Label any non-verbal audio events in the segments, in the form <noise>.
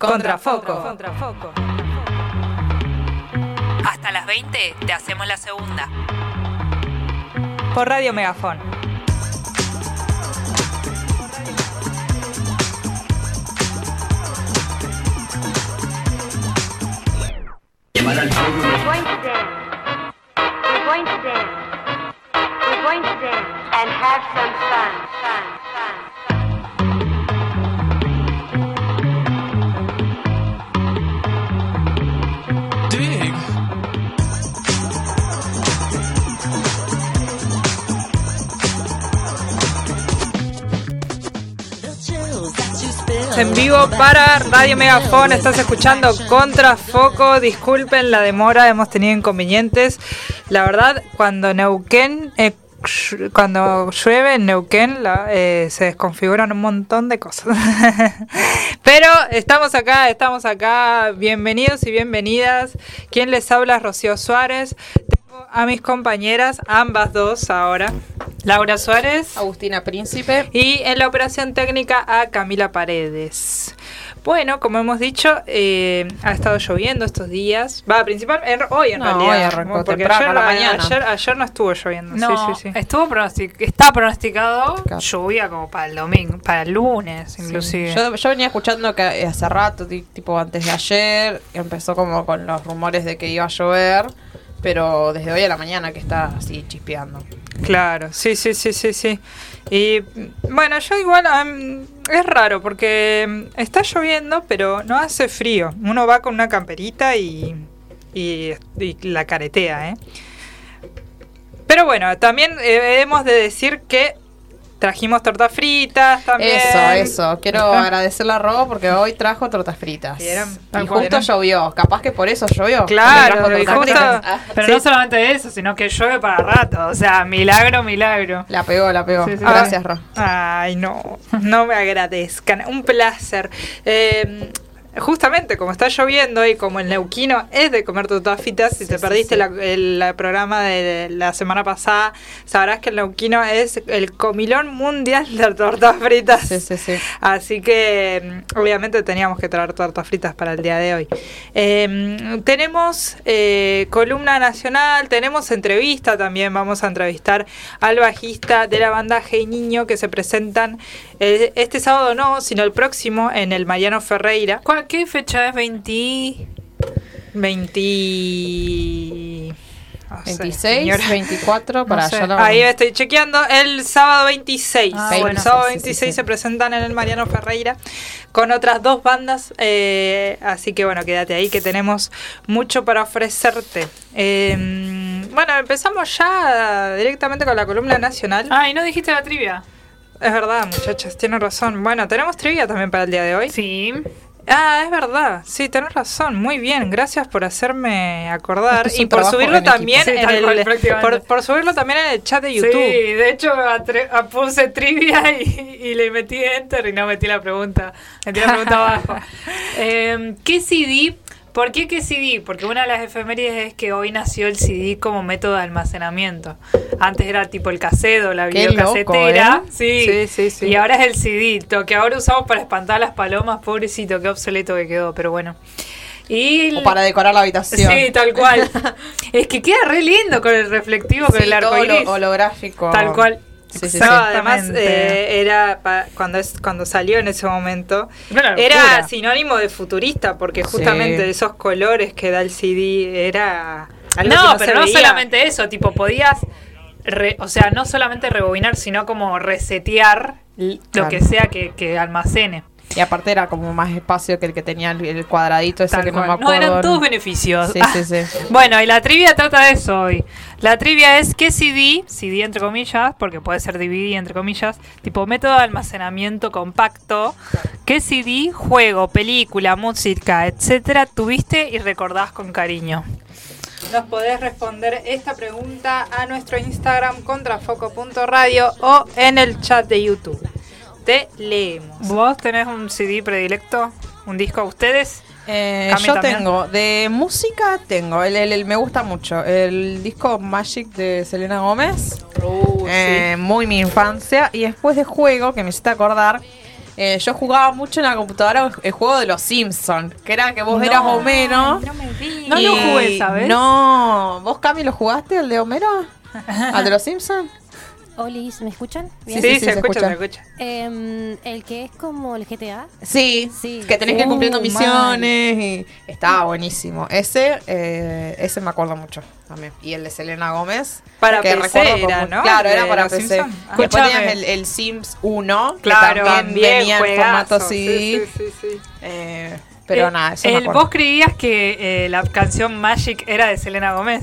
Contrafoco. Contrafoco. Hasta las 20 te hacemos la segunda. Por Radio Megafón. We're going to dance. We're going to dance. We're going to dance and have some. Fun. En vivo para Radio Megafón, estás escuchando Contrafoco. Disculpen la demora, hemos tenido inconvenientes. La verdad, cuando Neuquén, eh, cuando llueve en Neuquén, eh, se desconfiguran un montón de cosas. <laughs> Pero estamos acá, estamos acá. Bienvenidos y bienvenidas. ¿Quién les habla? Rocío Suárez. A mis compañeras, ambas dos ahora. Laura Suárez. Agustina Príncipe. Y en la operación técnica a Camila Paredes. Bueno, como hemos dicho, eh, ha estado lloviendo estos días. Va, principal, en- hoy en No, realidad. hoy arrancó porque temprano, ayer, a la mañana. Ayer, ayer no estuvo lloviendo. No, sí, sí, sí. estuvo pronostic- está pronosticado Claro. lluvia como para el domingo, para el lunes inclusive. Yo, yo venía escuchando que hace rato, ti- tipo antes de ayer, empezó como con los rumores de que iba a llover, pero desde hoy a la mañana que está así chispeando. Claro, sí, sí, sí, sí, sí. Y bueno, yo igual es raro porque mm, está lloviendo, pero no hace frío. Uno va con una camperita y, y, y la caretea, ¿eh? Pero bueno, también eh, hemos de decir que trajimos tortas fritas también. Eso, eso. Quiero <laughs> Ah. agradecerle a Robo porque hoy trajo tortas fritas. Y justo eran- llovió. Capaz que por eso llovió. Claro, porque y trajo tortas justo- fritas. Pero Sí. no solamente eso, sino que llueve para rato. O sea, milagro, milagro. La pegó, la pegó. Sí, sí. Gracias, Ay, Ro. Ay, no, no me agradezcan. Un placer. Eh, justamente como está lloviendo y como el neuquino es de comer tortas fritas, si Sí, te sí, perdiste sí. la- el, la programa de la semana pasada, sabrás que el neuquino es el comilón mundial de tortas fritas. Sí, sí, sí. Así que mm, obviamente teníamos que traer tortas fritas para el día de hoy. Eh, tenemos eh, columna nacional, tenemos entrevista también. Vamos a entrevistar al bajista de la banda Hey Niño que se presentan eh, este sábado no, sino el próximo en el Mariano Ferreira. ¿Cuál- ¿Qué fecha es? 20. 20... no sé, 26, señora. 24, para No sé. allá la- Ahí estoy chequeando. El sábado 26. Ah, el bueno. sábado Sí, sí, 26 sí. se presentan en el Mariano Ferreira con otras dos bandas. eh, así que bueno, quédate ahí que tenemos mucho para ofrecerte. Eh, bueno, empezamos ya directamente con la columna nacional. Ah, y no dijiste la trivia. Es verdad, muchachas, tienen razón. Bueno, tenemos trivia también para el día de hoy. Sí. Ah, es verdad. Sí, tenés razón. Muy bien. Gracias por hacerme acordar. Y por subirlo en también Sí, en el, cual, prácticamente. por, por subirlo también en el chat de YouTube. Sí, de hecho atre- puse trivia y, y le metí enter y no metí la pregunta. Metí la pregunta <laughs> abajo. Eh, ¿Qué CD? ¿Por qué qué CD? Porque una de las efemérides es que hoy nació el CD como método de almacenamiento. Antes era tipo el cassette o la Qué videocasetera. loco, ¿eh? sí. Sí, sí, sí. Y ahora es el CD, lo que ahora usamos para espantar a las palomas, pobrecito, qué obsoleto que quedó, pero bueno. Y O para decorar la habitación. Sí, tal cual. <laughs> es que queda re lindo con el reflectivo, con Sí, el arco iris. lo- holográfico. Tal cual. Sí, sí, sí. No, además eh, era pa- cuando es cuando salió en ese momento era sinónimo de futurista porque Sí. justamente esos colores que da el CD era algo no, que pero se no veía. solamente eso, tipo, podías, re- o sea, no solamente rebobinar, sino como resetear lo Claro. que sea que, que almacene. Y aparte era como más espacio que el que tenía el, cuadradito ese Tal que no me cual. acuerdo. eran todos beneficios. Sí, sí, sí. <laughs> Bueno, y la trivia trata de eso hoy. La trivia es qué CD, CD entre comillas, porque puede ser DVD entre comillas, tipo método de almacenamiento compacto, qué CD, juego, película, música, etcétera, tuviste y recordás con cariño. Nos podés responder esta pregunta a nuestro Instagram contrafoco.radio o en el chat de YouTube. Te leemos. ¿Vos tenés un CD predilecto? ¿Un disco a ustedes? Eh, yo también. tengo, de música tengo, el, el- el- me gusta mucho, el disco Magic de Selena Gómez, Uh, eh, muy mi infancia, y después de juego, que me hiciste acordar, Eh, yo jugaba mucho en la computadora el juego de los Simpsons, que era que vos No, eras Homero. No me y- No lo jugué, ¿sabes? No, ¿vos Cami lo jugaste, el de Homero? ¿Al de los Simpsons? Olis, ¿me escuchan? Sí, se, se escucha, escucha. se escucha. Em, el que es como el GTA. Sí, Sí. que tenés que ir Uh, cumpliendo mal. misiones y estaba buenísimo. Ese, eh, ese me acuerdo mucho también. Y el de Selena Gómez. Para que PC recuerdo era, como- ¿no? Claro, era para PC. Después tenías el, el Sims 1, Claro, que también venía en formato CD. Sí, sí, sí, sí. eh, pero Eh, nada, eso me el- acuerdo. ¿Vos creías que eh, la canción Magic era de Selena Gómez?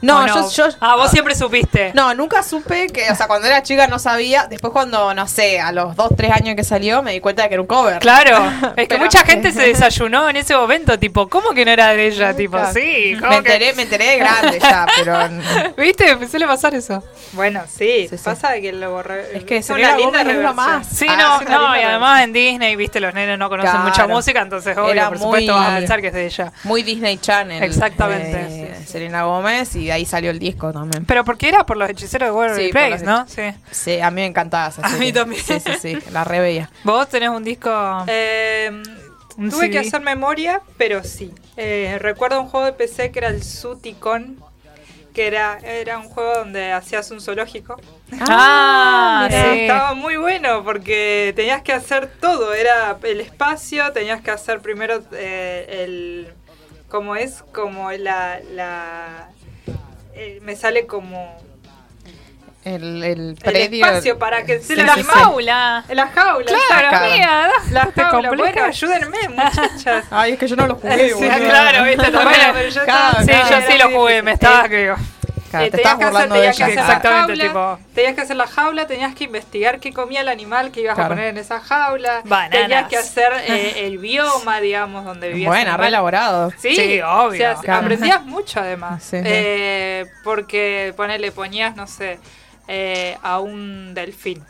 No, ¿O yo, yo- Ah, vos siempre supiste. No, nunca supe que, o sea, cuando era chica no sabía. Después cuando, no sé, a los 2, 3 años que salió, me di cuenta de que era un cover. Claro, <laughs> es que Pero- mucha gente se desayunó en ese momento, tipo, ¿cómo que no era de ella? Tipo, Claro. sí, ¿cómo Me que- enteré, me enteré de grande ya, <laughs> pero... ¿Viste? Me suele pasar eso. Bueno, sí, Sí, sí. pasa que lo borré. Es que es una linda Gómez es lo reversión. más. Sí, Ah, no, no, y además en Disney, viste, los nenes no conocen Claro. mucha música, entonces obvio, Era por supuesto muy- vas a pensar que es de ella. Muy Disney Channel. Exactamente. eh, Selena Gómez y de ahí salió el disco también. Pero porque era por los hechiceros de Waverly Sí, Place, ¿no? Sí. Sí, a mí me encantaba esa <laughs> A serie. mí también. Sí, sí, sí, la reveía. Vos tenés un disco... Eh, Un tuve CD. que hacer memoria, pero sí. Eh, recuerdo un juego de PC que era el Suticon, que era, era un juego donde hacías un zoológico. Ah, <laughs> sí. Estaba muy bueno porque tenías que hacer todo. Era el espacio, tenías que hacer primero eh, el... ¿Cómo es? Como la... la eh, me sale como... El, el El predio. espacio para que se Sí, la sí, sí. jaula. La jaula. Claro, exacto. mía. La te jaula. Bueno, ayúdenme, <laughs> muchachas. Ay, es que yo no lo jugué, <laughs> Sí, claro, viste, <laughs> también. Bueno, pero yo Claro, estaba- Sí, claro, yo sí lo jugué, me estaba Eh, que... Claro, Eh, te tenías estás que hacer- tenías que hacer la Exactamente, jaula, tipo- Tenías que hacer la jaula, tenías que investigar qué comía el animal que ibas Claro. a poner en esa jaula. Bananas. Tenías que hacer eh, el bioma, digamos, donde vivías. Buena, re elaborado. Sí, Sí, obvio. O sea, Claro. aprendías mucho además. Sí, sí. Eh, porque, ponele, ponías, no sé, eh, a un delfín.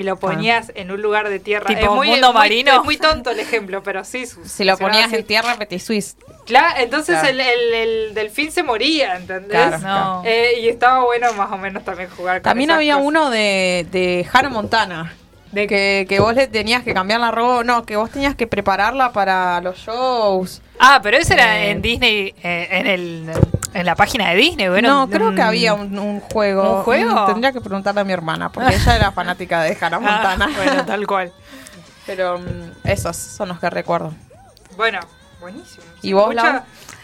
Y lo ponías en un lugar de tierra. Tipo es muy, mundo muy- marino. es muy tonto el ejemplo, pero sí. Si lo ponías así. en tierra, Petit Suisse. Claro, entonces Claro. El, el- el delfín se moría, ¿entendés? Claro, No. Eh, y estaba bueno más o menos también jugar con También había cosas. uno de, de Hannah Montana. De que, que vos le tenías que cambiar la ropa. No, que vos tenías que prepararla para los shows. Ah, pero eso era Eh. en Disney, eh, en el en la página de Disney, bueno. no, creo que había un, un juego. ¿Un juego? Mm, Tendría que preguntarle a mi hermana, porque ella era fanática de Hannah <laughs> Montana. Ah, bueno, tal cual. Pero mm, esos son los que recuerdo. Bueno, buenísimo. ¿Y vos, Mucha- Lau?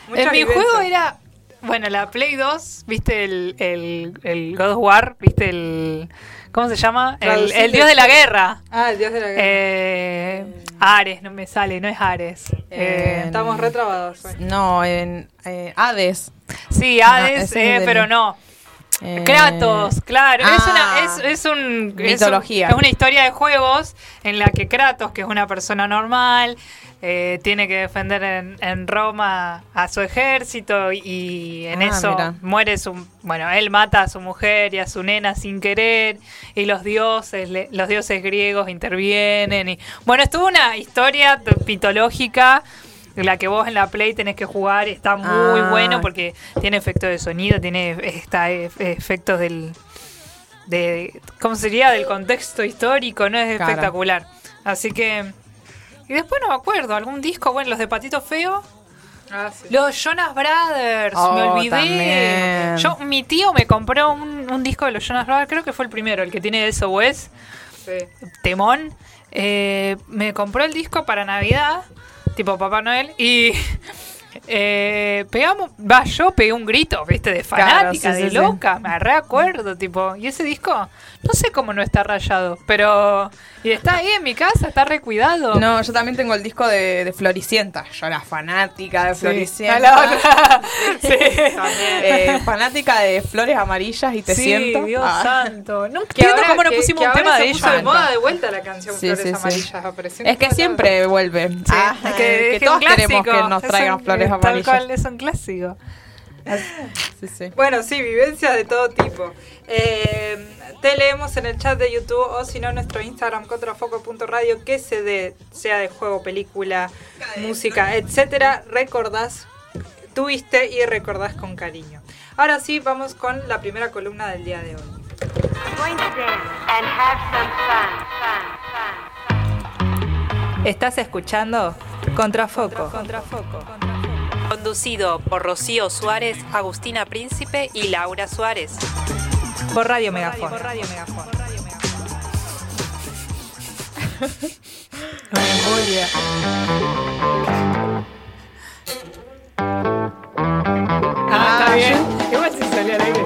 mucha en mi juego era. Bueno, la Play 2, ¿viste el, el, el God of War? ¿Viste el. ¿Cómo se llama? El, dios de la guerra. Ah, el dios de la guerra. Eh, Ares, no me sale, no es Ares. Eh, Estamos retrabados. No, en eh, Hades. sí, Hades, es eh, pero no. Eh, Kratos, claro. es, ah, una, es, es un. es un- Mitología. Es, una historia de juegos en la que Kratos, que es una persona normal, eh, tiene que defender en, en Roma a su ejército y en Ah, eso mira. muere su. Bueno, él mata a su mujer y a su nena sin querer y los dioses, le- los dioses griegos intervienen. y Bueno, estuvo una historia mitológica. La que vos en la Play tenés que jugar está muy Ah. bueno porque tiene efectos de sonido, tiene está, e- efectos del. De, ¿Cómo sería? Del contexto histórico, ¿no? Es espectacular. Así que. Y después no me acuerdo, algún disco, bueno, los de Patito Feo. Ah, sí. Los Jonas Brothers, me Oh, olvidé. también. Yo, mi tío me compró un, un disco de los Jonas Brothers, creo que fue el primero, el que tiene SOS, Sí. Temón. Eh, me compró el disco para Navidad, tipo Papá Noel, y eh, pegamos, va, yo pegué un grito, viste, de fanática, sí, sí, de sí. loca, me reacuerdo, tipo, y ese disco, no sé cómo no está rayado, pero, y está ahí en mi casa, está recuidado. No, yo también tengo el disco de, de Floricienta. Yo era fanática de Sí. Floricienta. <laughs> Sí. Eh, fanática de flores amarillas y te sí, siento. Dios Ah. santo. No Que entiendo cómo no que- pusimos que un ahora tema se de puso ellos. de moda de vuelta la canción Sí, Flores sí, sí. Amarillas. Es que siempre vuelve. Sí, Ah, es que, que, es que todos queremos que nos traigan un- flores tal cual, es un clásico. Sí, sí. Bueno, sí, vivencias de todo tipo. Eh, te leemos en el chat de YouTube o si no nuestro Instagram contrafoco.radio que se dé, sea de juego, película, música, etcétera, recordás, tuviste y recordás con cariño. Ahora sí, vamos con la primera columna del día de hoy. Estás escuchando Contrafoco. Contrafoco. Conducido por Rocío Suárez, Agustina Príncipe y Laura Suárez. Por Radio Megafón. Por Radio Megafón. <laughs> Ah, está bien. Igual se salió al aire.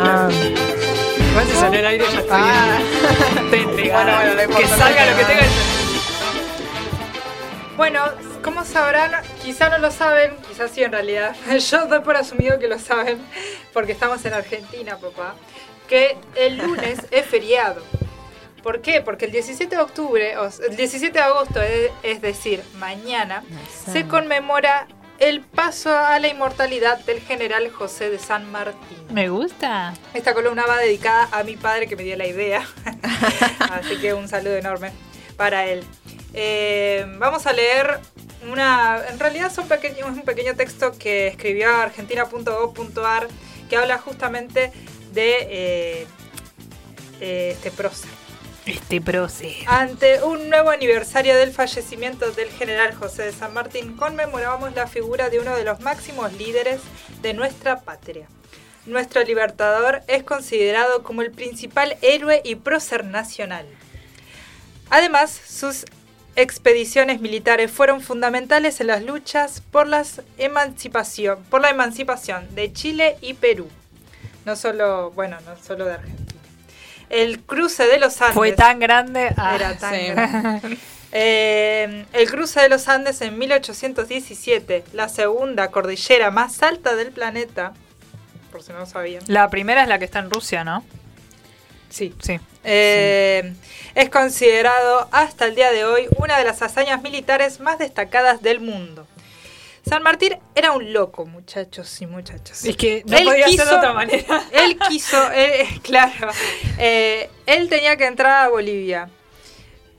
Ah. Igual se salió al aire ya está Ah. bien. Bueno, bueno, lo que salga lo que tenga que Bueno, como sabrán, quizá no lo saben, quizás sí en realidad. <laughs> Yo doy por asumido que lo saben, porque estamos en Argentina, papá. Que el lunes <laughs> es feriado. ¿Por qué? Porque el 17 de octubre, o el 17 de agosto, es decir, mañana, se conmemora el paso a la inmortalidad del general José de San Martín. Me gusta. Esta columna va dedicada a mi padre que me dio la idea. <laughs> Así que un saludo enorme para él. Eh, vamos a leer una. En realidad son pequeños, es un pequeño texto que escribió argentina.gov.ar que habla justamente de eh, eh, este prócer. Este proceso. Ante un nuevo aniversario del fallecimiento del general José de San Martín, conmemoramos la figura de uno de los máximos líderes de nuestra patria. Nuestro libertador es considerado como el principal héroe y prócer nacional. Además, sus expediciones militares fueron fundamentales en las luchas por, las emancipación, por la emancipación de Chile y Perú. No solo, bueno, no solo de Argentina. El cruce de los Andes. Fue tan grande. ah, Era tan sí. grande. <laughs> Eh, el cruce de los Andes en 1817, la segunda cordillera más alta del planeta, por si no lo sabían. La primera es la que está en Rusia, ¿no? Sí. Sí. Eh, Es considerado hasta el día de hoy una de las hazañas militares más destacadas del mundo. San Martín era un loco, muchachos y muchachas. Es que no Él podía ser de quiso- otra manera. <laughs> Él quiso, eh, claro, eh, él tenía que entrar a Bolivia,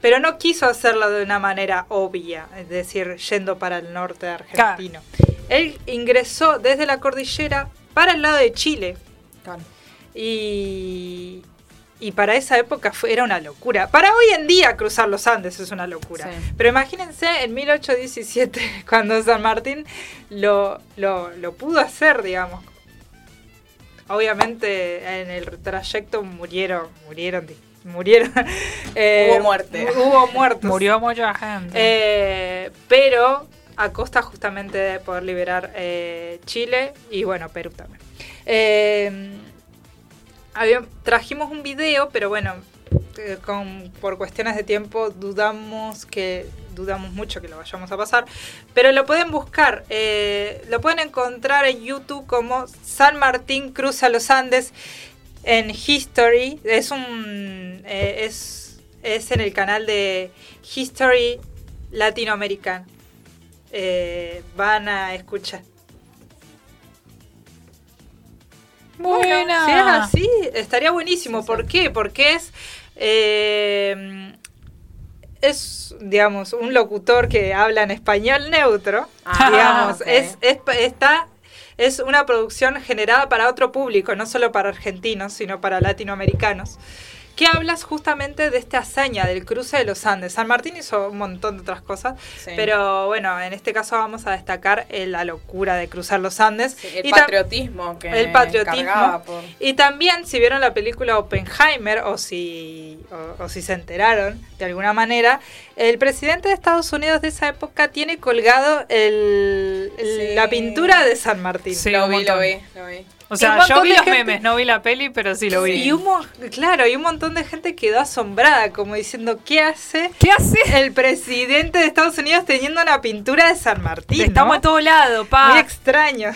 pero no quiso hacerlo de una manera obvia, es decir, yendo para el norte argentino. Él ingresó desde la cordillera para el lado de Chile Claro. y, y para esa época fue, era una locura. Para hoy en día cruzar los Andes es una locura. Sí. Pero imagínense en 1817, <laughs> cuando San Martín lo, lo, lo pudo hacer, digamos. Obviamente en el trayecto murieron, murieron, di- murieron. <laughs> eh, Hubo muerte. Hubo muertos. Murió mucha gente. Eh, pero a costa justamente de poder liberar eh, Chile y bueno, Perú también. Trajimos un video, pero bueno, eh, por cuestiones de tiempo dudamos que dudamos mucho que lo vayamos a pasar, pero lo pueden buscar, eh, lo pueden encontrar en YouTube como San Martín cruza los Andes en History, es un eh, es, es en el canal de History Latinoamericano. Van a escuchar. Buena. Si es así, estaría buenísimo. ¿Por qué? Porque es. eh, es, digamos, un locutor que habla en español neutro. Ah, digamos, es, es, está, es una producción generada para otro público, no solo para argentinos, sino para latinoamericanos. Que hablas justamente de esta hazaña del cruce de los Andes. San Martín hizo un montón de otras cosas, Sí. pero bueno, en este caso vamos a destacar eh, la locura de cruzar los Andes. Sí, el Y patriotismo que el patriotismo. por- Y también, si vieron la película Oppenheimer o si, o, o si se enteraron de alguna manera, el presidente de Estados Unidos de esa época tiene colgado el, el- Sí. la pintura de San Martín. Sí, lo vi, lo vi, lo vi. O sea, yo vi los gente- memes, no vi la peli, pero sí lo vi. Y un, claro, y un montón de gente quedó asombrada, como diciendo, ¿qué hace ¿Qué hace? el presidente de Estados Unidos teniendo una pintura de San Martín? Estamos en todo lado, pa. Muy extraño.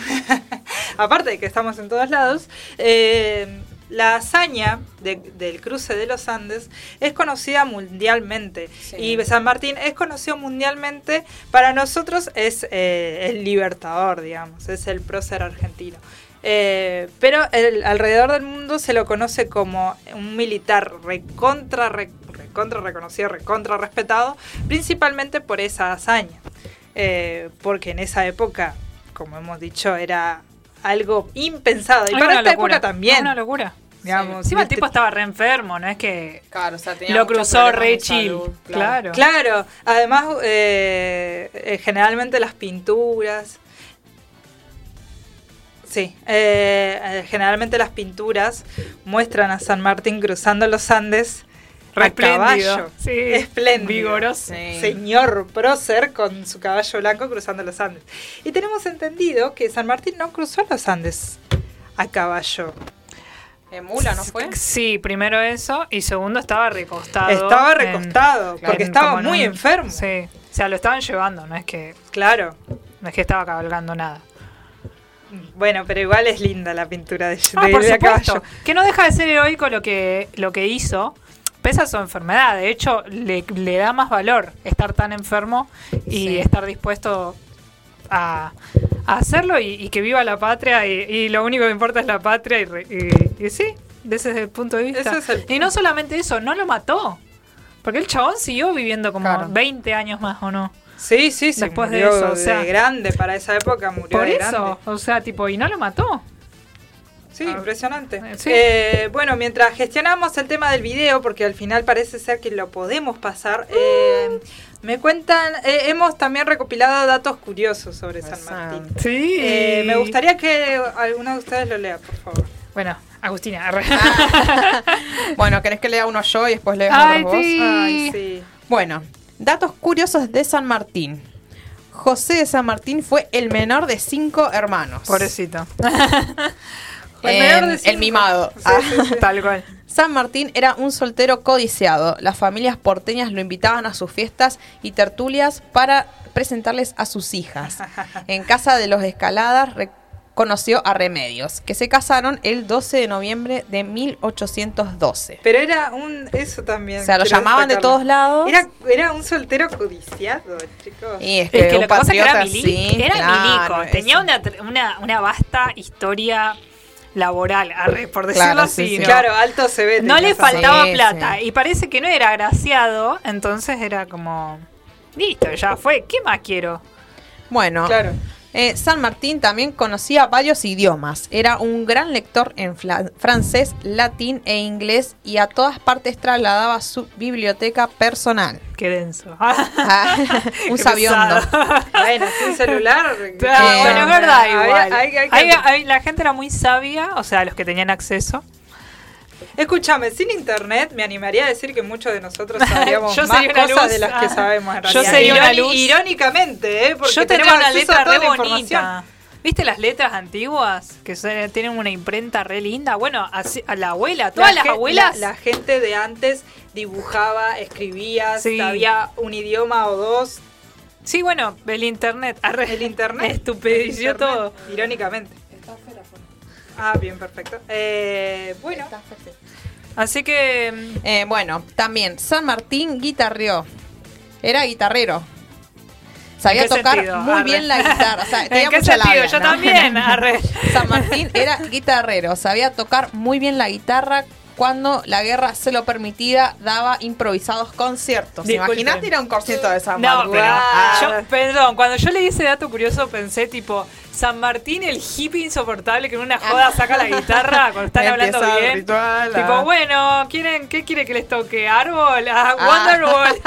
<laughs> Aparte de que estamos en todos lados, eh, la hazaña de- del cruce de los Andes es conocida mundialmente. Sí. Y San Martín es conocido mundialmente. Para nosotros es eh, el libertador, digamos, es el prócer argentino. Eh, pero el- alrededor del mundo se lo conoce como un militar recontra, re- recontra reconocido, recontra respetado, principalmente por esa hazaña. Eh, porque en esa época, como hemos dicho, era algo impensado. Y Es para una esta locura. época también. Es una locura. digamos. Encima el tipo estaba re enfermo, no es que Claro, o sea, tenía lo cruzó re chill. salud, claro. Claro, además eh, eh, generalmente las pinturas... Sí, eh, generalmente las pinturas muestran a San Martín cruzando los Andes a espléndido, caballo. sí, espléndido. vigoroso. Sí. Señor prócer con su caballo blanco cruzando los Andes. Y tenemos entendido que San Martín no cruzó los Andes a caballo. En Mula, ¿no fue? Sí, primero eso y segundo estaba recostado. Estaba en- recostado porque en- estaba en muy un- enfermo. Sí, o sea, lo estaban llevando, no es que Claro. no es que estaba cabalgando nada. Bueno, pero igual es linda la pintura de, Ah, de- por de supuesto. caballo. Que no deja de ser heroico lo que, lo que hizo. Pese a su enfermedad. De hecho, le, le da más valor estar tan enfermo y Sí. estar dispuesto a, a hacerlo y, y que viva la patria. Y, y lo único que importa es la patria. Y, sí, desde ese punto de vista. Es Y no solamente eso, no lo mató. Porque el chabón siguió viviendo como Claro. 20 años más, ¿o no? Sí, sí, se Después de eso, o sea- de grande para esa época, murió Por de eso, grande. o sea, tipo, y no lo mató. Sí, Ah, impresionante. sí. Eh, bueno, mientras gestionamos el tema del video, porque al final parece ser que lo podemos pasar, eh, me cuentan, eh, hemos también recopilado datos curiosos sobre San Martín. Sí. Eh, me gustaría que alguno de ustedes lo lea, por favor. Bueno, Agustina. arre. <laughs> Bueno, ¿querés que lea uno yo y después lees Ay, otros vos? Ay, sí. Bueno, datos curiosos de San Martín. José de San Martín fue el menor de cinco hermanos. Pobrecito. <laughs> En- de el mimado. Sí, Ah. sí, sí. Tal cual. San Martín era un soltero codiciado. Las familias porteñas lo invitaban a sus fiestas y tertulias para presentarles a sus hijas. <laughs> En casa de los Escaladas conoció a Remedios, que se casaron el 12 de noviembre de 1812. Pero era un. Eso también. O sea, lo llamaban de todos lados. Era, era un soltero codiciado, chicos. Y es Es que, que un lo que pasa es que era, patriota, mili- sí, era claro, milico. Tenía una, una, una vasta historia laboral, arre, por decirlo Claro, así. sí, sí. ¿no? Claro, alto se ve. No le faltaba Sí, plata. sí. Y parece que no era agraciado. Entonces era como. Listo, ya fue. ¿Qué más quiero? Bueno, Claro. Eh, San Martín también conocía varios idiomas. Era un gran lector en francés, latín e inglés y a todas partes trasladaba su biblioteca personal. Qué denso. <laughs> Ah, <laughs> un Qué sabiondo. <laughs> Bueno, sin celular. Claro, Eh, bueno, es verdad, igual. hay- hay la gente era muy sabia, o sea, los que tenían acceso. Escúchame, sin internet me animaría a decir que muchos de nosotros sabríamos <laughs> más cosas luz. de las que Ah. sabemos en Yo realidad. sería una luz. Irónicamente, ¿eh? Porque Yo tenemos una letra a toda re bonita. ¿Viste las letras antiguas? Que tienen una imprenta re linda. Bueno, así- a la abuela, todas La las abuelas. La, la gente de antes dibujaba, escribía, Sí. sabía un idioma o dos. Sí, bueno, el internet. arre. El internet. <laughs> Estupidició Internet, todo. Irónicamente. Ah, bien, perfecto. Eh, bueno, Así que. mm, Eh, bueno, también San Martín guitarreó. Era guitarrero. Sabía ¿En qué tocar sentido? muy Arre. bien la guitarra. O sea, <laughs> tenía ¿En qué mucha labia, Yo ¿no? también. arre. <laughs> San Martín era guitarrero, sabía tocar muy bien la guitarra. Cuando la guerra se lo permitía, daba improvisados conciertos. Imagínate ir a un concierto de San No, Martín. pero Ah, yo, perdón, cuando yo leí ese dato curioso pensé tipo, San Martín, el hippie insoportable que en una joda <laughs> saca la guitarra cuando están hablando bien. ritual, tipo, ah. bueno, ¿quieren, ¿qué quiere que les toque? ¿Árbol? Ah, Ah. Wonderwall.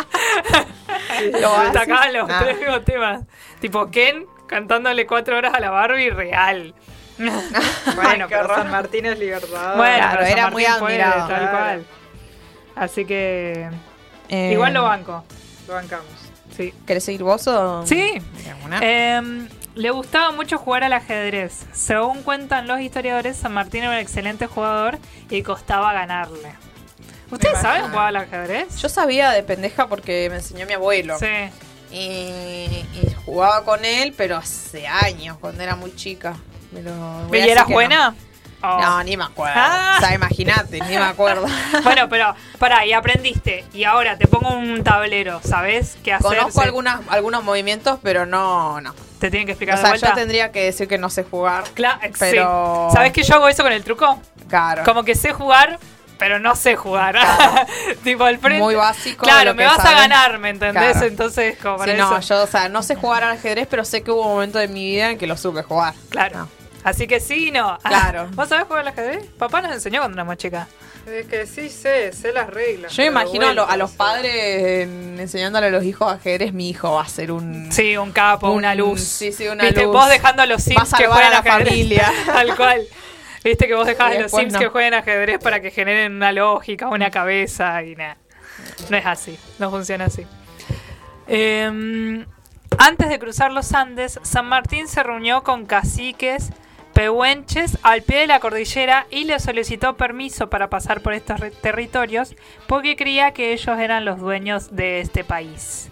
<laughs> Lo. Sacaban los Ah. tres mismos <laughs> temas. Tipo, Ken cantándole cuatro horas a la Barbie real. <laughs> bueno, pero. San Martín es libertador. Bueno, Claro, pero San era muy Martín admirado. Tal cual. Así que. Eh, Igual lo banco. Lo bancamos. Sí. ¿Querés seguir vos o...? Sí. Em, le gustaba mucho jugar al ajedrez. Según cuentan los historiadores, San Martín era un excelente jugador y costaba ganarle. ¿Ustedes saben jugar al ajedrez? Yo sabía de pendeja porque me enseñó mi abuelo. Sí. Y, y jugaba con él, pero hace años, cuando era muy chica. Voy a ¿Y eras buena? Oh. No. No, ni me acuerdo. Ah. O sea, imagínate, ni me acuerdo. <laughs> Bueno, pero pará, y aprendiste. Y ahora te pongo un tablero, ¿sabes qué hacer? Conozco algunas, algunos movimientos, pero no, no. Te tienen que O explicar de sea, vuelta. yo tendría que decir que no sé jugar. Cla- pero- sí. ¿Sabes que yo hago eso con el truco? Claro. Como que sé jugar, pero no sé jugar. <laughs> tipo al frente. Muy básico. Claro, me vas a ganar, ¿me entendés? Claro. Entonces, como para Sí, no, yo, o sea, no sé jugar al ajedrez, pero sé que hubo un momento de mi vida en que lo supe jugar. Claro. No. Así que sí y no. Claro. ¿Vos sabés jugar al ajedrez? Papá nos enseñó cuando éramos chicas. Es que sí sé, sé las reglas. Yo imagino a, lo- a vueltas, los padres en- enseñándole a los hijos ajedrez, mi hijo va a ser un... Sí, un capo, Un- una luz. sí, sí, una ¿Viste? luz. Vos dejando a los Sims que salvar a la ajedrez. familia. <laughs> Tal cual. Viste que vos dejabas Y a los Sims no. que jueguen ajedrez para que generen una lógica, una cabeza y nada. No es así, no funciona así. Eh, antes de cruzar los Andes, San Martín se reunió con caciques pehuenches al pie de la cordillera y le solicitó permiso para pasar por estos territorios porque creía que ellos eran los dueños de este país.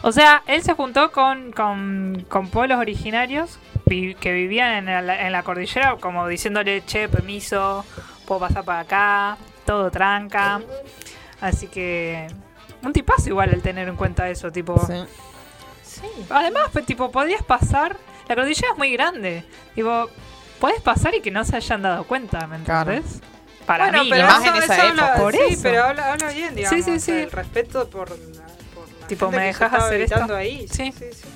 O sea, él se juntó con, con, con pueblos originarios que vivían en la, en la cordillera, como diciéndole, che, permiso, puedo pasar para acá, todo tranca. Así que, un tipazo igual el tener en cuenta eso, tipo... Sí. Además, pues, tipo, podías pasar. La cordillera es muy grande. Tipo, podés pasar y que no se hayan dado cuenta, ¿me Claro. entendés? Para bueno, mí, pero más eso, en esa eso habla, época. Por sí, eso. pero habla, habla bien, digamos. sí, sí. El respeto por la, por la Tipo, gente ¿me estaba hacer esto? ahí. Sí. sí, sí.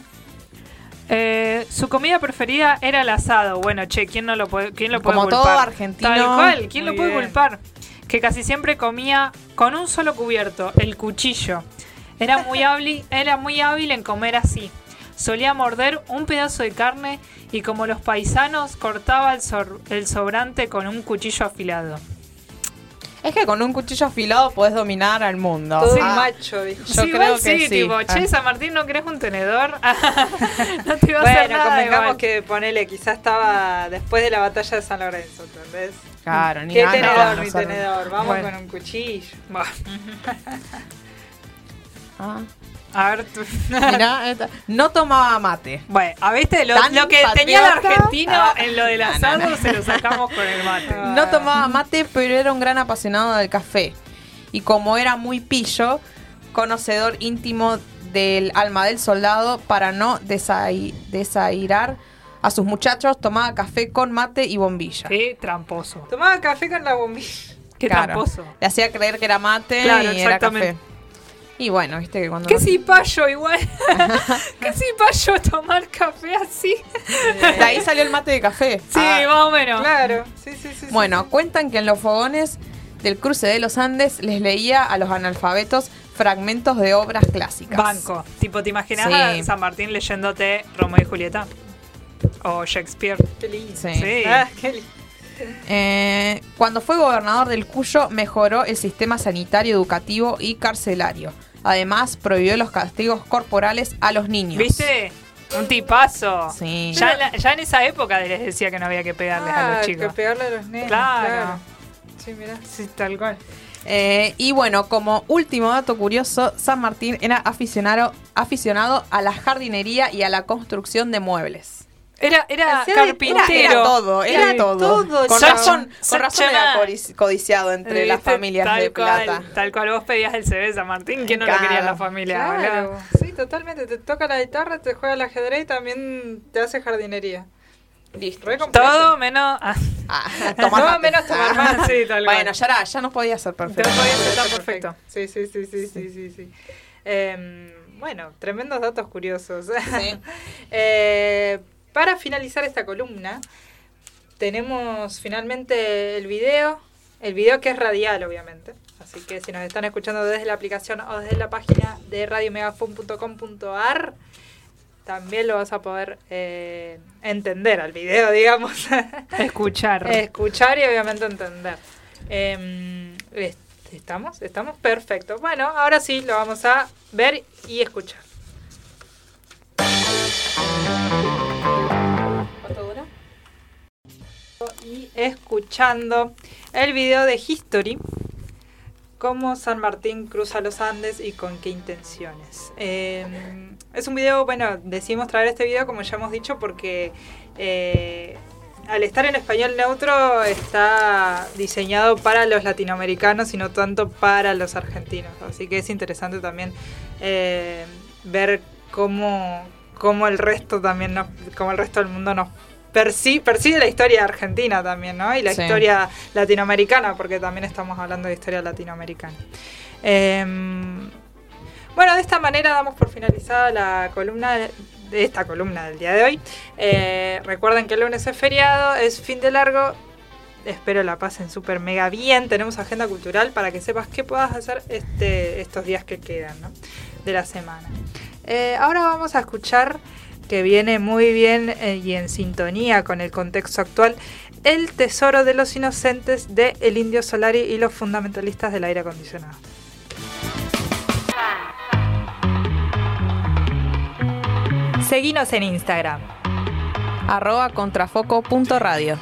Eh, su comida preferida era el asado. Bueno, che, ¿quién no lo puede, quién lo puede Como todo culpar? argentino. Tal cual, ¿quién Muy lo puede bien. culpar? Que casi siempre comía con un solo cubierto, el cuchillo. Era muy hábil, era muy hábil en comer así. Solía morder un pedazo de carne y como los paisanos cortaba el, sor- el sobrante con un cuchillo afilado. Es que con un cuchillo afilado podés dominar al mundo. Todo Ah, un macho, dijo. Yo Sí, creo igual que sí, sí. tipo, Ah. che, San Martín, ¿no querés un tenedor? <laughs> no te iba a hacer Bueno, nada convengamos igual. que ponele, quizás estaba después de la batalla de San Lorenzo, ¿entendés? Claro, ni ¿Qué tenedor, no ni saben. tenedor? Vamos Bueno. con un cuchillo. <laughs> Ah, A ver, tú- <laughs> mirá, no tomaba mate. Bueno, a viste, lo, lo que tenía el argentino Ah. en lo del <laughs> No, no, asado no. se lo sacamos con el mate. <laughs> No tomaba mate, pero era un gran apasionado del café. Y como era muy pillo, conocedor íntimo del alma del soldado, para no desai- desairar a sus muchachos, tomaba café con mate y bombilla. Qué tramposo. Tomaba café con la bombilla. Qué Claro. tramposo. Le hacía creer que era mate Claro, y era exactamente. café. Y bueno, viste que cuando... Qué no- cipayo igual. <laughs> Qué cipayo tomar café así. De ahí salió el mate de café. Sí, Ah. más o menos. Claro, sí, sí, sí. sí. Bueno, cuentan que en los fogones del cruce de los Andes les leía a los analfabetos fragmentos de obras clásicas. Banco. Tipo, ¿te imaginas Sí. a San Martín leyéndote Romeo y Julieta? O Shakespeare. Qué lindo. Sí. Sí. Ah, qué lindo. Eh, cuando fue gobernador del Cuyo, mejoró el sistema sanitario, educativo y carcelario. Además, prohibió los castigos corporales a los niños. ¿Viste? Un tipazo. Sí. Ya, en la- ya en esa época les decía que no había que pegarles a Ah, los que chicos. pegarle a los nenes. Claro. Sí, mirá. Sí, tal cual. Eh, y bueno, como último dato curioso, San Martín era aficionado, aficionado a la jardinería y a la construcción de muebles. Era, era carpintero. Era, era todo, era todo. todo, con razón, con razón era codici- codiciado entre las familias tal de cual, plata. Tal cual vos pedías el CV San Martín, ¿quién no lo quería en la familia? Claro, sí, totalmente. Te toca la guitarra, te juega el ajedrez y también te hace jardinería. Listo. Todo menos. ah, Ah, tomar mate. menos tomar Ah. sí, tal cual. Bueno, ya era, ya no podía ser perfecto. Pero podía ser tan perfecto. Sí, sí, sí, sí, sí, sí, sí. Em, bueno, tremendos datos curiosos. Sí. <laughs> Eh, para finalizar esta columna, tenemos finalmente el video, el video que es radial, obviamente. Así que si nos están escuchando desde la aplicación o desde la página de radiomegafon.com.ar, también lo vas a poder eh, entender al video, <laughs> digamos. Escuchar. Escuchar y obviamente entender. Em, est- ¿Estamos? ¿Estamos? Perfecto. Bueno, ahora sí lo vamos a ver y escuchar. Y escuchando el video de History, cómo San Martín cruza los Andes y con qué intenciones. Em, es un video, bueno, decidimos traer este video, como ya hemos dicho, porque eh, al estar en español neutro está diseñado para los latinoamericanos y no tanto para los argentinos. Así que es interesante también eh, ver cómo, cómo el resto también nos, cómo el resto del mundo nos perci- percibe la historia argentina también, ¿no? Y la Sí. historia latinoamericana, porque también estamos hablando de historia latinoamericana. Em, bueno, de esta manera damos por finalizada la columna de esta columna del día de hoy. Eh, recuerden que el lunes es feriado, es fin de largo. Espero la pasen súper mega bien. Tenemos agenda cultural para que sepas qué puedas hacer este, estos días que quedan ¿no? de la semana. Eh, ahora vamos a escuchar que viene muy bien eh, y en sintonía con el contexto actual, El Tesoro de los Inocentes de El Indio Solari y los fundamentalistas del aire acondicionado. Seguinos en Instagram. Contrafoco.radio.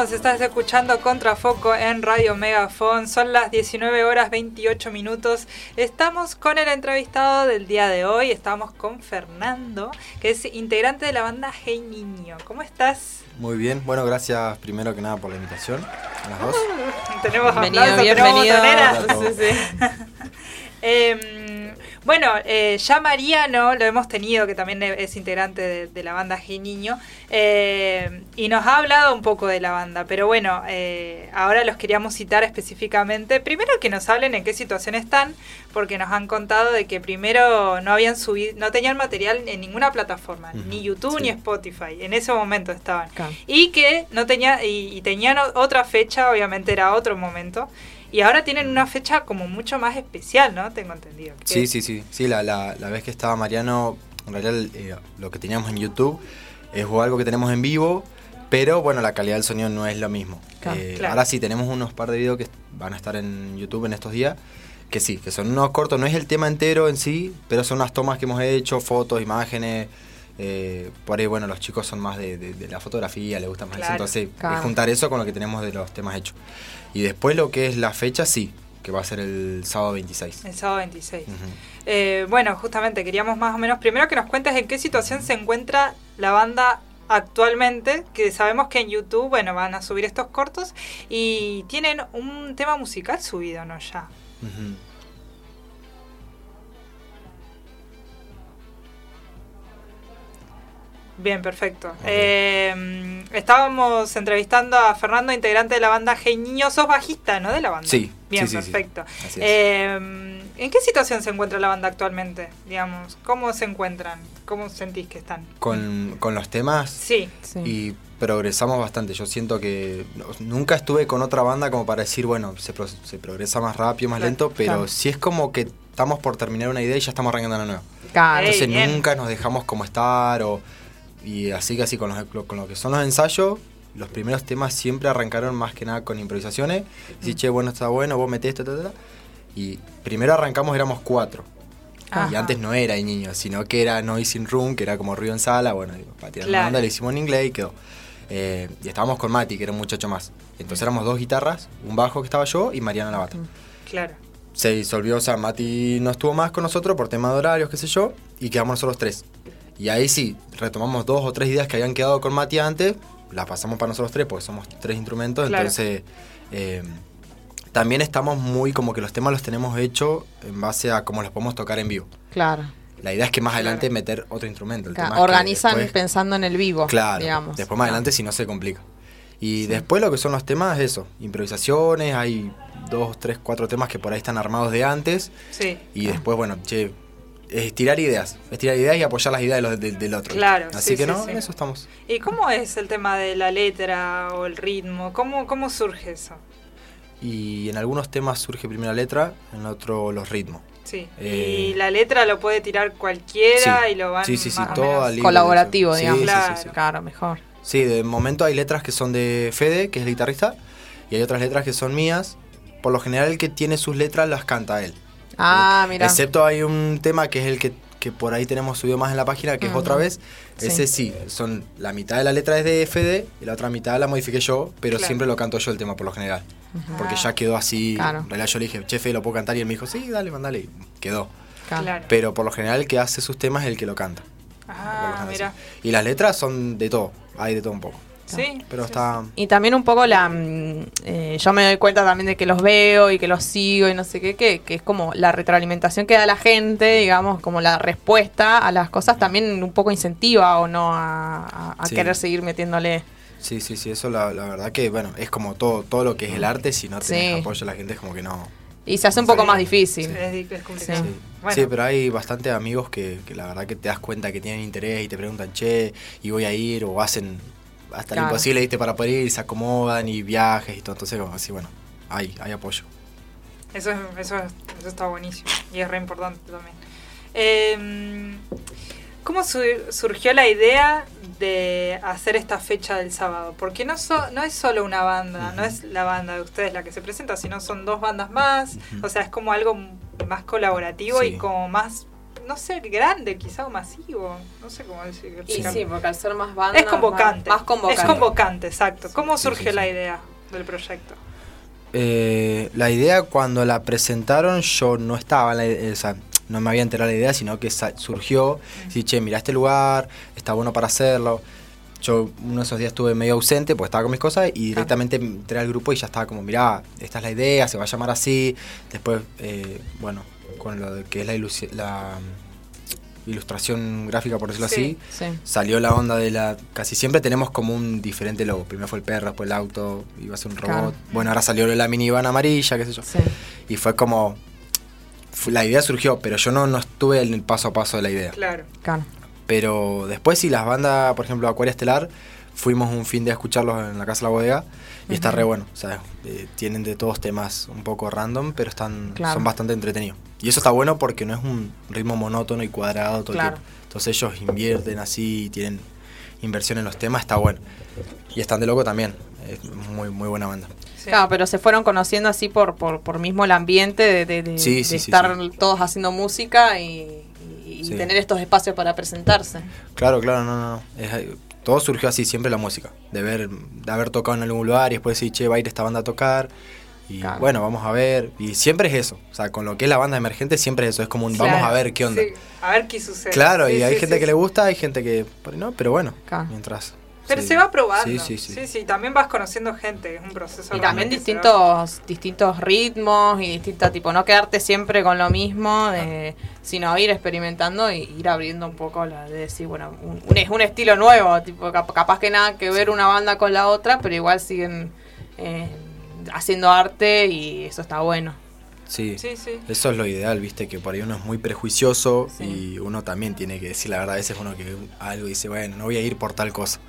Seguimos, estás escuchando Contrafoco en Radio Megafon. Son las 19 horas 28 minutos. Estamos con el entrevistado del día de hoy. Estamos con Fernando, que es integrante de la banda Hey Niño. ¿Cómo estás? Muy bien, bueno, gracias primero que nada por la invitación a las dos. <laughs> Tenemos Bienvenido, aplausos, tenemos bienvenido. a Sí, sí. <laughs> Eh, bueno, eh, ya Mariano lo hemos tenido, que también es integrante de, de la banda Niño, eh, y nos ha hablado un poco de la banda, pero bueno, eh, ahora los queríamos citar específicamente. Primero que nos hablen en qué situación están, porque nos han contado de que primero no habían subido, no tenían material en ninguna plataforma, ni YouTube sí. ni Spotify, en ese momento estaban. Y que no tenía, y, y tenían otra fecha, obviamente era otro momento. Y ahora tienen una fecha como mucho más especial, ¿no? Tengo entendido. Que- Sí, sí, sí. Sí, la, la, la vez que estaba Mariano, en realidad eh, lo que teníamos en YouTube es algo que tenemos en vivo, pero bueno, la calidad del sonido no es lo mismo. Claro. Eh, Claro. Ahora sí, tenemos unos par de videos que van a estar en YouTube en estos días, que sí, que son unos cortos, no es el tema entero en sí, pero son unas tomas que hemos hecho, fotos, imágenes. eh, por ahí, bueno, los chicos son más de, de- de la fotografía, les gusta más Claro. eso, entonces Claro. es juntar eso con lo que tenemos de los temas hechos. Y después lo que es la fecha, sí, que va a ser el sábado 26. El sábado 26. Ujú. Eh, bueno, justamente queríamos más o menos primero que nos cuentes en qué situación se encuentra la banda actualmente, que sabemos que en YouTube, bueno, van a subir estos cortos y tienen un tema musical subido, ¿no? Ya. Bien, perfecto. Eh, estábamos entrevistando a Fernando, integrante de la banda Hey Niño. Sos bajista, ¿no? De la banda. Sí, Bien, sí, sí, sí. perfecto. Así es. Eh, ¿En qué situación se encuentra la banda actualmente? Digamos, ¿cómo se encuentran? ¿Cómo sentís que están? con, con los temas Sí, Sí. y progresamos bastante. Yo siento que nunca estuve con otra banda como para decir, bueno, se, pro- se progresa más rápido, más Claro, lento, pero claro. sí es como que estamos por terminar una idea y ya estamos arrancando una nueva. Claro. Entonces nunca nos dejamos como estar o... Y así que así con, los, con lo que son los ensayos, los primeros temas siempre arrancaron más que nada con improvisaciones. Decir, che, bueno, está bueno, vos metés esto, ta, ta, ta". Y primero arrancamos, éramos cuatro. Ajá. Y antes no era el niño, sino que era Noise in Room, que era como ruido en sala. Bueno, digo, para tirar Claro. onda le hicimos en inglés y quedó. Eh, y estábamos con Mati, que era un muchacho más. Entonces éramos dos guitarras, un bajo que estaba yo y Mariana la bata. claro. Se disolvió, o sea, Mati no estuvo más con nosotros por tema de horarios, qué sé yo, y quedamos nosotros tres. Y ahí sí, retomamos dos o tres ideas que habían quedado con Mati antes, las pasamos para nosotros tres, porque somos tres instrumentos, Claro. entonces eh, también estamos muy como que los temas los tenemos hechos en base a cómo los podemos tocar en vivo. Claro. La idea es que más Claro. adelante meter otro instrumento. El Claro, tema Organizan después- pensando en el vivo. Claro, digamos. después más adelante si no se complica. Y después lo que son los temas es eso, improvisaciones, hay dos, tres, cuatro temas que por ahí están armados de antes Sí. y después, bueno, che, es tirar ideas, es tirar ideas y apoyar las ideas de los- del- del otro. Claro, Así sí, que sí, no, sí. en eso estamos. ¿Y cómo es el tema de la letra o el ritmo? ¿Cómo, cómo surge eso? Y en algunos temas surge primero la letra, en otro los ritmos. Sí. Eh, y la letra lo puede tirar cualquiera Sí. y lo van Sí, sí, sí, más todo libre, Colaborativo, sí, digamos. sí, sí, Claro. sí. Claro, mejor. Sí, de momento hay letras que son de Fede, que es el guitarrista, y hay otras letras que son mías. Por lo general el que tiene sus letras las canta él. Ah, mira. Excepto hay un tema que es el que, que por ahí tenemos subido más en la página, que es otra vez. Sí. Ese sí, son la mitad de la letra es de Fede y la otra mitad la modifiqué yo, pero Claro. siempre lo canto yo el tema por lo general. Porque Ah. ya quedó así. Claro. En realidad yo le dije, chefe, ¿lo puedo cantar? Y él me dijo, sí, dale, mandale. Y quedó. Claro. Pero por lo general el que hace sus temas es el que lo canta. Ah, mira. Y las letras son de todo, hay de todo un poco. Sí. Pero sí, está... Y también un poco la... mm, eh, yo me doy cuenta también de que los veo y que los sigo y no sé qué, que, que es como la retroalimentación que da la gente, digamos, como la respuesta a las cosas también un poco incentiva o no a, a- a Sí. querer seguir metiéndole. Sí, sí, sí, eso la, la verdad que, bueno, es como todo todo lo que es el arte, si no tenés Sí. apoyo de la gente es como que no... Y se hace un poco Sí. más difícil. Sí, es complicado. Sí. Bueno, Sí, pero hay bastantes amigos que, que la verdad que te das cuenta que tienen interés y te preguntan, che, y voy a ir, o hacen hasta Claro. lo imposible, ¿viste? Para poder ir, se acomodan y viajes y todo. Entonces, como así, bueno, hay, hay apoyo. Eso, es- eso, es- eso está buenísimo y es re importante también. Eh, ¿Cómo su- surgió la idea de hacer esta fecha del sábado? Porque no, so- no es solo una banda, no es la banda de ustedes la que se presenta, sino son dos bandas más. O sea, es como algo más colaborativo y como más, no sé, grande quizá o masivo. No sé cómo decir. Y sí, porque al ser más banda... es convocante. Más, más convocante. Es convocante, exacto. ¿Cómo Sí, surgió sí, la sí. idea del proyecto? Eh, la idea cuando la presentaron yo no estaba, en la idea, o sea, no me había enterado de la idea, sino que surgió, sí, che, mira este lugar, está bueno para hacerlo. Yo uno de esos días estuve medio ausente porque estaba con mis cosas y directamente entré al grupo y ya estaba como, mirá, esta es la idea, se va a llamar así. Después, eh, bueno, con lo de que es la, la mm, ilustración gráfica, por decirlo Sí. así, Sí. salió la onda de la. Casi siempre tenemos como un diferente logo. Primero fue el perro, después el auto, iba a ser un robot. Claro. Bueno, ahora salió la minivan amarilla, qué sé yo. Sí. Y fue como. La idea surgió, pero yo no, no estuve en el paso a paso de la idea. Claro. Claro. Pero después, sí, las bandas, por ejemplo, Acuaria Estelar, fuimos un fin de a escucharlos en la casa de la bodega. Y está re bueno. O sea, eh, tienen de todos temas un poco random, pero están Claro. son bastante entretenidos. Y eso está bueno porque no es un ritmo monótono y cuadrado todo Claro. el tiempo. Entonces ellos invierten así, tienen inversión en los temas, está bueno. Y están de loco también. Es muy, muy buena banda. Sí. Claro, pero se fueron conociendo así por, por, por mismo el ambiente de, de- de- Sí, de sí, sí, estar sí. todos haciendo música y, y Sí. tener estos espacios para presentarse. Claro, claro, no, no, no. Es, todo surgió así, siempre la música. De ver, de haber tocado en algún lugar y después decir, che, va a ir esta banda a tocar. Y Claro. bueno, vamos a ver. Y siempre es eso. O sea, con lo que es la banda emergente siempre es eso. Es como un Claro. vamos a ver qué onda. Sí, a ver qué sucede. Claro, Sí, y hay sí, gente sí, que le gusta, hay gente que no, pero bueno, Claro. mientras. Pero sí. se va probando. Sí, sí, sí. también vas conociendo gente, es un proceso. Y también distintos, distintos ritmos y distintos, tipo, no quedarte siempre con lo mismo, de, sino ir experimentando y ir abriendo un poco la de decir, bueno, un, un- es un estilo nuevo, tipo, cap- capaz que nada que ver una banda con la otra, pero igual siguen eh, haciendo arte y eso está bueno. Sí. Sí, sí. Eso es lo ideal, viste, que por ahí uno es muy prejuicioso Sí. y uno también tiene que decir la verdad. A veces uno que algo dice, bueno, no voy a ir por tal cosa.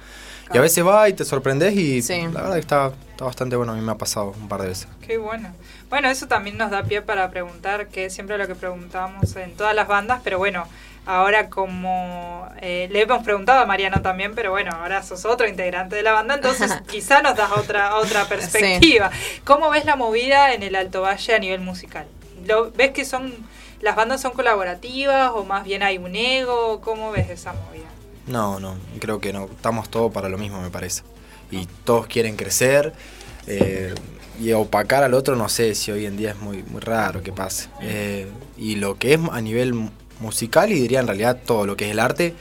Y Claro. a veces va y te sorprendes y Sí. la verdad que está, está bastante bueno. A mí me ha pasado un par de veces. Qué bueno. Bueno, eso también nos da pie para preguntar, que es siempre lo que preguntamos en todas las bandas, pero bueno, ahora como eh, le hemos preguntado a Mariano también, pero bueno, ahora sos otro integrante de la banda, entonces <laughs> quizá nos das otra, otra perspectiva. ¿Cómo ves la movida en el Alto Valle a nivel musical? ¿Lo, ¿Ves que son las bandas son colaborativas o más bien hay un ego? ¿Cómo ves esa movida? No, no, creo que no. Estamos todos para lo mismo, me parece. Y todos quieren crecer. eh, y opacar al otro, no sé si hoy en día es muy, muy raro que pase. Eh, y lo que es a nivel musical, y diría en realidad todo lo que es el arte,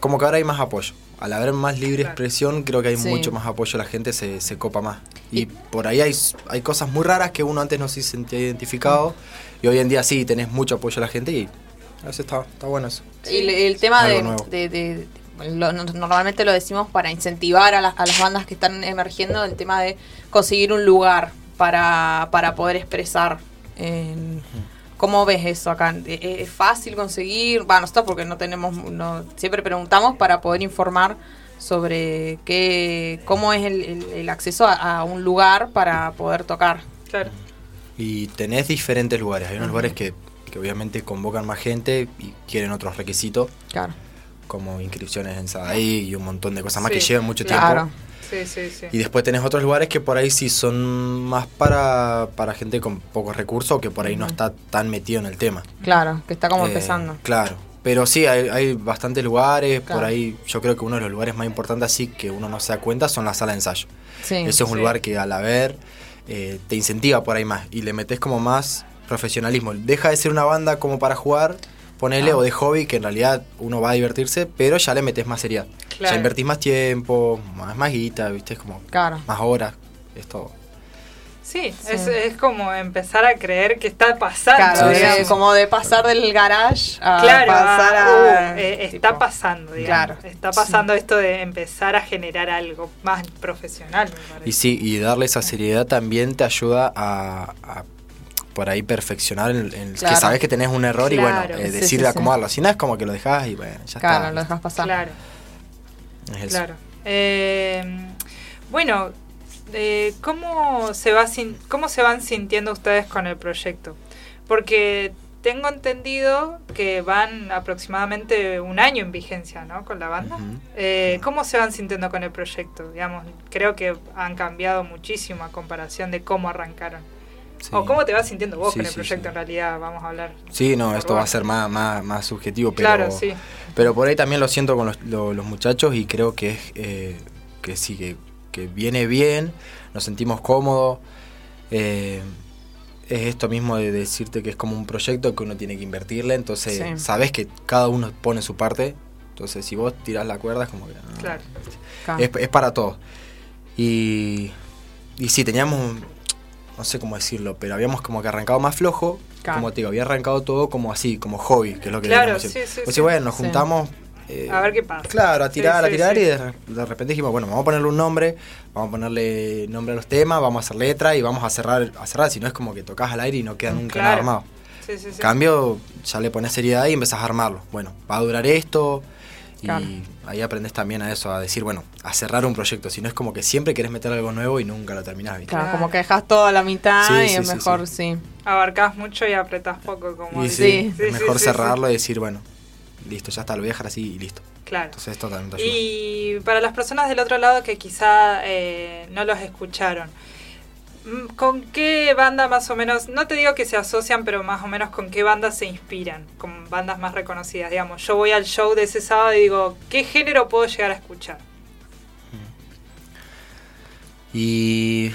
como que ahora hay más apoyo. Al haber más libre expresión, creo que hay Sí. mucho más apoyo, la gente se, se copa más. Y por ahí hay, hay cosas muy raras que uno antes no se sentía identificado, y hoy en día sí, tenés mucho apoyo a la gente y veces está, está bueno eso. Y el, el tema de, de- de- lo- no- normalmente lo decimos para incentivar a, las- a las bandas que están emergiendo, el tema de conseguir un lugar para, para poder expresar. en- ¿Cómo ves eso acá? ¿E- ¿Es fácil conseguir? Bueno, nosotros porque no tenemos, no, siempre preguntamos para poder informar sobre qué, cómo es el, el- el acceso a, a un lugar para poder tocar. Claro. Y tenés diferentes lugares. Hay unos lugares que, que obviamente convocan más gente y quieren otros requisitos, Claro. como inscripciones en SADAI y un montón de cosas más que llevan mucho claro. tiempo. Sí, sí, sí. Y después tenés otros lugares que por ahí sí son más para, para gente con pocos recursos o que por ahí no está tan metido en el tema. Claro, que está como Eh, empezando. Claro. Pero sí, hay, hay bastantes lugares. Claro. Por ahí yo creo que uno de los lugares más importantes así que uno no se da cuenta son las salas de ensayo. Sí. Eso es un Sí. lugar que al haber eh, te incentiva por ahí más y le metes como más profesionalismo. Deja de ser una banda como para jugar ponele, Ah. o de hobby, que en realidad uno va a divertirse, pero ya le metes más seriedad. Claro. Ya invertís más tiempo, más, más guita, viste, es como Claro. más horas, es todo. Sí, Sí. Es, es como empezar a creer que está pasando. Claro, Sí, de- sí, sí. como de pasar del garage a Claro, pasar a. uh, eh, tipo, está pasando, digamos. Claro. Está pasando esto de empezar a generar algo más profesional, me parece. Y sí, y darle esa seriedad también te ayuda a, a por ahí perfeccionar en, en Claro. que sabes que tenés un error y Claro. bueno, eh, Sí, decir sí, sí. acomodarlo. Si no es como que lo dejás y bueno, ya Claro, está. lo dejas pasar. Claro, Es claro. Eh, bueno, eh, ¿cómo, se va sin- ¿cómo se van sintiendo ustedes con el proyecto? Porque tengo entendido que van aproximadamente un año en vigencia, ¿no? Con la banda. Eh, ¿Cómo se van sintiendo con el proyecto? Digamos, creo que han cambiado muchísimo a comparación de cómo arrancaron. Sí. ¿O cómo te vas sintiendo vos Sí, con el proyecto sí. en realidad? Vamos a hablar. Sí, no, esto va a ser más, más, más subjetivo, pero, Claro, sí. pero por ahí también lo siento con los, lo- los muchachos y creo que es eh, que sí, que, que viene bien, nos sentimos cómodos. eh, es esto mismo de decirte que es como un proyecto que uno tiene que invertirle, entonces sabes que cada uno pone su parte, entonces si vos tirás la cuerda es como que... ah, Claro. Es, es para todos. Y, y sí, teníamos, un- no sé cómo decirlo, pero habíamos como que arrancado más flojo. Claro. Como te digo, había arrancado todo como así, como hobby, que es lo que Claro, sí, sí, Pues sí. bueno, nos juntamos. eh, A ver qué pasa. Claro, a tirar, a tirar y de, de repente dijimos, bueno, vamos a ponerle un nombre, vamos a ponerle nombre a los temas, vamos a hacer letra y vamos a cerrar, a cerrar, si no es como que tocas al aire y no queda nunca Claro. nada armado. Sí, sí, sí. Cambio, ya le pones seriedad y empezás a armarlo. Bueno, va a durar esto. Y ahí aprendes también a eso, a decir, bueno, a cerrar un proyecto. Si no es como que siempre querés meter algo nuevo y nunca lo terminás, ¿viste? Claro, como que dejas todo a la mitad Sí, y sí, es sí, mejor, sí. sí. Abarcás mucho y apretás poco, como Y sí, Sí. es mejor sí, cerrarlo y decir, bueno, listo, ya está, lo voy a dejar así y listo. Claro. Entonces esto también te ayuda. Y para las personas del otro lado que quizá eh, no los escucharon, ¿con qué banda más o menos, no te digo que se asocian, pero más o menos con qué bandas se inspiran? Con bandas más reconocidas, digamos. Yo voy al show de ese sábado y digo, ¿qué género puedo llegar a escuchar? Y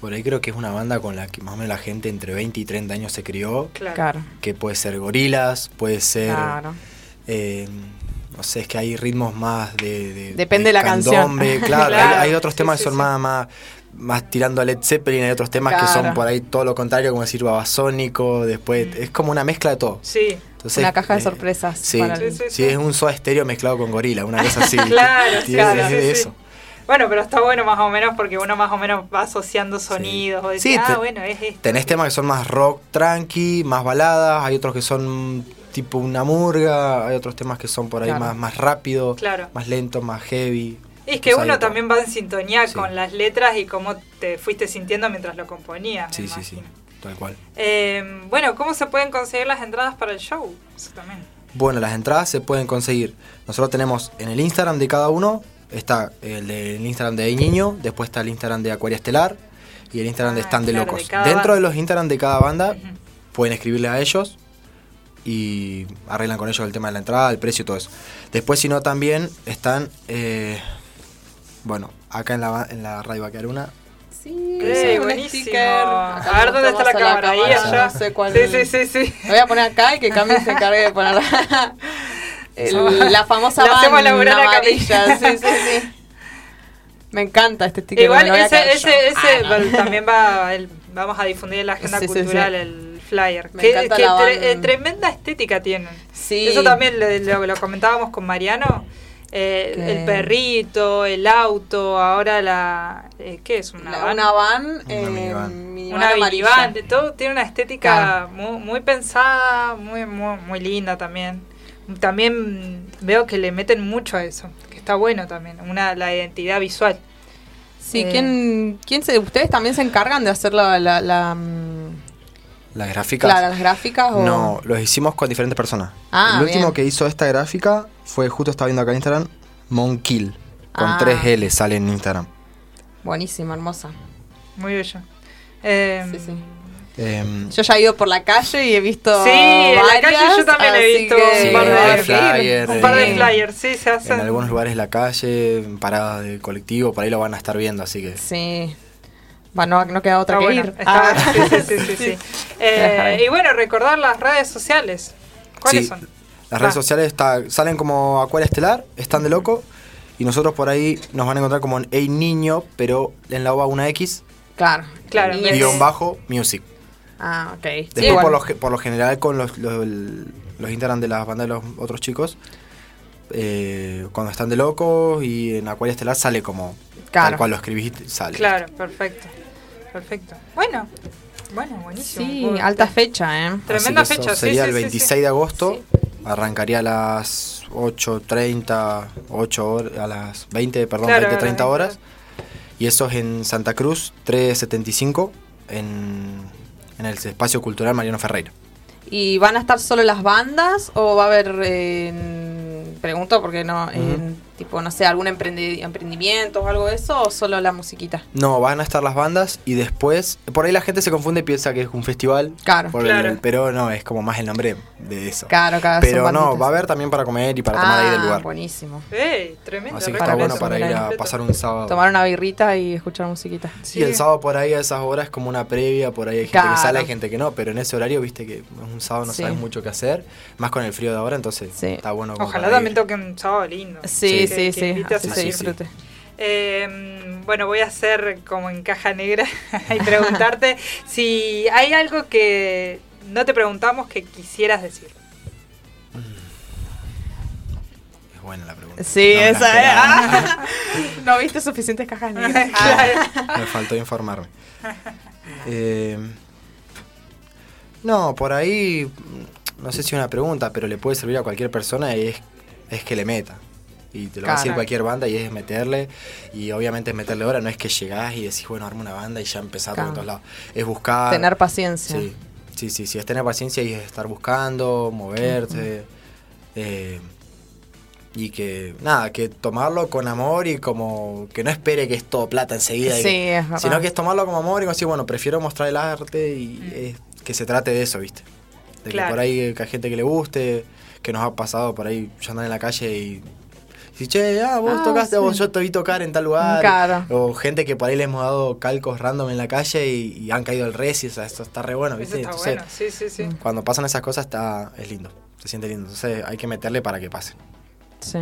por ahí creo que es una banda con la que más o menos la gente entre 20 y 30 años se crió. Claro. Claro. Que puede ser gorilas, puede ser... Claro. eh, no sé, es que hay ritmos más de... de- Depende de la canción. Claro, <laughs> Claro, hay, hay otros sí, temas sí, que son sí. Más, más, más tirando a Led Zeppelin, hay otros temas que son por ahí todo lo contrario, como decir babasónico, después... Mm. Es como una mezcla de todo. Sí, Entonces, Una caja de eh, sorpresas. Sí, para Sí, el- sí, sí, es un soda estéreo mezclado con gorila, una cosa así. <laughs> claro, Tiene- claro, es sí, de sí. eso. Bueno, pero está bueno más o menos porque uno más o menos va asociando sonidos. O Sí, decir, ah, te- bueno, es esto. Tenés temas que son más rock tranqui, más baladas, hay otros que son tipo una murga, hay otros temas que son por ahí Claro. más, más rápido, Claro. más lento, más heavy. Es que Pues uno de también va en sintonía Sí. con las letras y cómo te fuiste sintiendo mientras lo componías. Sí, sí, sí, tal cual. Eh, bueno, ¿cómo se pueden conseguir las entradas para el show? Eso también. Bueno, las entradas se pueden conseguir. Nosotros tenemos en el Instagram de cada uno, está el del Instagram de Niño, después está el Instagram de Acuaria Estelar y el Instagram de Ah, Stand de Locos. de Dentro banda. de los Instagram de cada banda pueden escribirle a ellos y arreglan con ellos el tema de la entrada, el precio y todo eso. Después, si no, también están, eh, bueno, acá en la, ba- en la radio va a quedar una. Sí, un buenísimo. sticker. Acá A ver dónde está la cámara. Ahí, allá. No sé cuál. Sí, sí, sí, sí. Lo voy a poner acá y que Cami se encargue de poner <laughs> el- la famosa Le hacemos van laburar a Cami. <laughs> Sí, sí, sí. Me encanta este sticker. Igual ese, ese, yo. ese Ah, no. bueno, también va, el- vamos a difundir en la agenda Sí, cultural sí. el flyer. Me Que, la tre- eh, tremenda estética tienen. Sí. Eso también lo, lo- lo comentábamos con Mariano. Eh, El perrito, el auto, ahora la... eh, ¿Qué es? Una La- van? Una van. eh, minivan. minivan Una amarilla. minivan, de todo tiene una estética Claro. muy, muy pensada, muy, muy, muy linda también. También veo que le meten mucho a eso, que está bueno también, una la identidad visual. Sí, Eh. ¿quién, quién se, ¿ustedes también se encargan de hacer la, la, la, mm, Las gráficas. claro, las gráficas? O... No, los hicimos con diferentes personas. Ah, el último bien. que hizo esta gráfica fue, justo estaba viendo acá en Instagram, Monkill. Con Ah. 3 L sale en Instagram. Buenísima, hermosa. Muy bello. Eh, Sí, sí. Em, Yo ya he ido por la calle y he visto. Sí, en la varias, calle yo también he visto que- un par de, flyers, un par de eh, flyers, sí, se hacen. en algunos lugares la calle, en paradas de colectivo, por ahí lo van a estar viendo, así que... Sí. Bueno, no queda otra Está que bueno, ir. está Ah. bueno, <laughs> sí, sí, sí, sí, <laughs> sí. Eh, y bueno, recordar las redes sociales. ¿Cuáles Sí, son? Las redes Ah. sociales está- salen como Acuaria Estelar, están de loco. Y nosotros por ahí nos van a encontrar como en Ey Niño, pero en la OVA una X, Claro. Claro, Y guion bajo, music. Ah, ok. Después por, lo, ge- por lo general con los, los, los integran de las bandas de los otros chicos. eh, cuando están de locos y en Acuaria Estelar sale como Claro. tal cual lo escribiste, sale. Claro, perfecto. Perfecto. Bueno, bueno, buenísimo. Sí, alta fecha, ¿eh? Así Tremenda que fecha, sí, Sería sí, el sí, 26 sí. de agosto. Arrancaría a las 8.30, 8 horas, a las 20, perdón, Claro, 20, a las 30 20. horas. Y eso es en Santa Cruz, 375, en, en el espacio cultural Mariano Ferreira. ¿Y van a estar solo las bandas o va a haber, eh, pregunto porque no, en, tipo, no sé, algún emprendi- emprendimiento o algo de eso o solo la musiquita? No, van a estar las bandas y después, por ahí la gente se confunde y piensa que es un festival. Claro. por el- Claro. pero no, es como más el nombre de eso. Claro, claro. pero no, va a haber también para comer y para tomar ahí del Ah, lugar. buenísimo. ¡Ey! Tremendo. Así que está bueno para ir a completo. pasar un sábado. Tomar una birrita y escuchar musiquita. Sí, el sábado por ahí a esas horas es como una previa, por ahí hay gente Claro. que sale, hay gente que no, pero en ese horario, viste que es un sábado no Sí. sabes mucho qué hacer, más con el frío de ahora, entonces Sí. está bueno. Ojalá también toquen un sábado lindo. Sí, sí, que sí. a. Eh, bueno, voy a hacer como en caja negra <laughs> y preguntarte <laughs> si hay algo que no te preguntamos que quisieras decir. Es buena la pregunta. Sí, No esa es. esperaba. <laughs> no viste suficientes cajas negras. Me faltó informarme. Eh, no, por ahí, mm, no sé si es una pregunta, pero le puede servir a cualquier persona y es, es que le meta. Y te lo va a decir cualquier banda y es meterle. Y obviamente es meterle ahora, no es que llegás y decís, bueno, arma una banda y ya empezar Claro. por todos lados. Es buscar. Tener paciencia. Sí, sí, sí, sí, es tener paciencia y es estar buscando, moverte. eh, y que, nada, que tomarlo con amor y como que no espere que es todo plata enseguida. y Sí, que- es sino que es tomarlo como amor y como decir, bueno, prefiero mostrar el arte y eh, que se trate de eso, ¿viste? De Claro. que por ahí que hay gente que le guste, que nos ha pasado por ahí, yo andar en la calle y... Si, che, ah, vos Ah, tocaste, sí. o yo te vi tocar en tal lugar. Claro. O gente que por ahí le hemos dado calcos random en la calle y, y han caído al res y o sea, eso está re bueno, Eso ¿viste? está Entonces, bueno, sí, sí, sí. cuando pasan esas cosas está es lindo, se siente lindo. Entonces hay que meterle para que pase. Sí.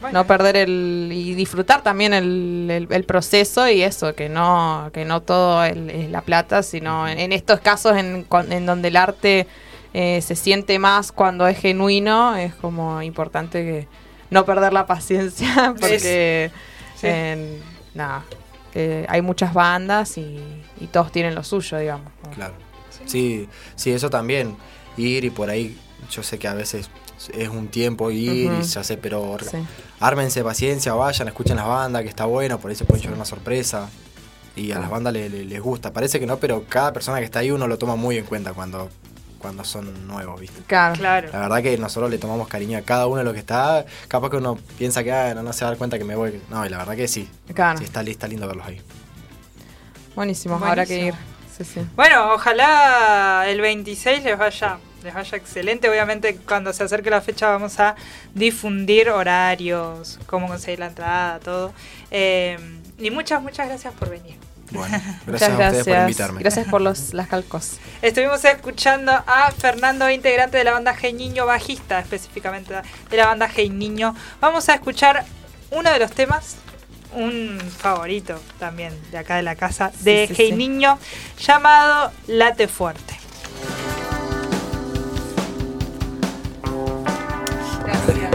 Bueno. No perder el. y disfrutar también el, el- el proceso y eso, que no, que no todo el- es la plata, sino en, en estos casos en, con- en donde el arte eh, se siente más cuando es genuino, es como importante que no perder la paciencia, <laughs> porque Sí. en- nada, que hay muchas bandas y, y todos tienen lo suyo, digamos. Claro. Sí, sí, eso también. Ir y por ahí, yo sé que a veces es un tiempo ir y ya sé, pero Sí. ármense paciencia, vayan, escuchen las bandas, que está bueno, por ahí se pueden llevar una sorpresa. Y a las bandas le- le- les gusta. Parece que no, pero cada persona que está ahí uno lo toma muy en cuenta cuando, cuando son nuevos, ¿viste? Claro. Claro. La verdad que nosotros le tomamos cariño a cada uno de los que está. Capaz que uno piensa que ah, no, no se va a dar cuenta que me voy. No, y la verdad que sí. Claro. Sí, está, li- está lindo verlos ahí. Buenísimo, habrá que ir. Sí, sí. Bueno, ojalá el 26 les vaya, les vaya excelente. Obviamente cuando se acerque la fecha vamos a difundir horarios, cómo conseguir la entrada, todo. Eh, y muchas, muchas gracias por venir. Bueno, <laughs> gracias a ustedes gracias. por invitarme. Gracias por los, las calcos. Estuvimos escuchando a Fernando, integrante de la banda Hey Niño, bajista específicamente de la banda Hey Niño. Vamos a escuchar uno de los temas, un favorito también de acá de la casa, de Sí, sí, Hey sí. Niño, llamado Late Fuerte.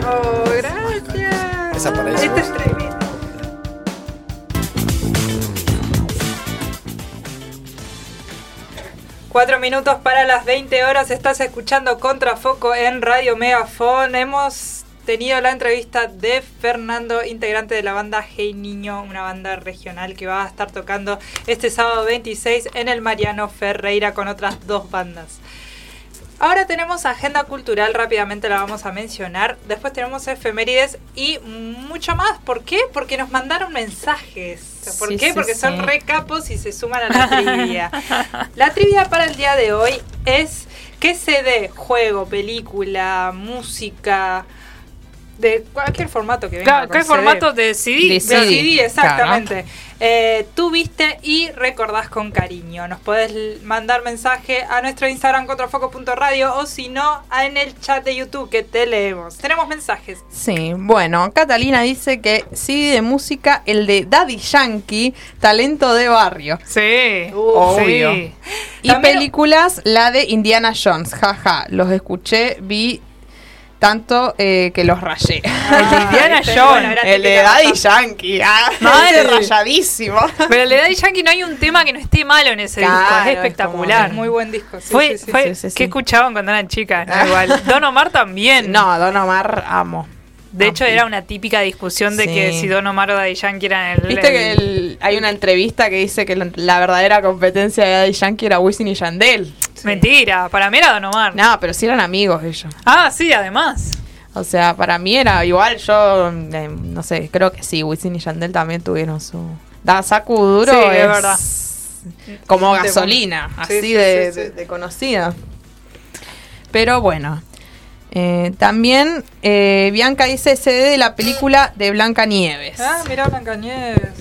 Oh, gracias. Esa para eso. Este es tremendo. Cuatro minutos para las 20 horas. Estás escuchando Contrafoco en Radio Megafon. Hemos tenido la entrevista de Fernando, integrante de la banda Hey Niño, una banda regional que va a estar tocando este sábado 26 en el Mariano Ferreira con otras dos bandas. Ahora tenemos agenda cultural, rápidamente la vamos a mencionar. Después tenemos efemérides y mucho más. ¿Por qué? Porque nos mandaron mensajes. ¿Por Sí, qué? sí, Porque son sí. re capos y se suman a la trivia. La trivia para el día de hoy es ¿qué CD, juego, película, música, de cualquier formato que venga. Claro, con ¿qué CD. formato de CD? De CD, exactamente. Eh, tú viste y recordás con cariño. Nos podés mandar mensaje a nuestro Instagram contrafoco.radio o si no, en el chat de YouTube que te leemos. Tenemos mensajes. Sí, bueno, Catalina dice que sí de música, el de Daddy Yankee, talento de barrio. Sí, Obvio. sí. Y También- películas, la de Indiana Jones, jaja, los escuché, vi tanto eh, que los rayé. <laughs> El de Indiana este, Jones. el de Daddy. Yankee, ah, Madre. <laughs> rayadísimo. Pero el de Daddy Yankee no hay un tema que no esté malo en ese Claro, disco. es Es espectacular. Muy buen disco. sí, fue, sí, sí. fue, sí, sí, sí. ¿Qué escuchaban cuando eran chicas? No, igual. <laughs> Don Omar también. No, Don Omar amo. De hecho, Ah, era una típica discusión de Sí. que si Don Omar o Daddy Yankee eran el. Viste que el- hay una entrevista que dice que la, la verdadera competencia de Daddy Yankee era Wisin y Yandel. Mentira, para mí era Don Omar. No, pero sí eran amigos ellos. Ah, sí, además. O sea, para mí era igual, yo eh, no sé, creo que sí, Wisin y Yandel también tuvieron su... Da Saku Duro Sí, es es verdad. como gasolina, sí, así sí, de, sí, sí. de- de conocida. Pero bueno, eh, también eh, Bianca dice CD de la película de Blanca Nieves. Ah, mirá Blanca Nieves.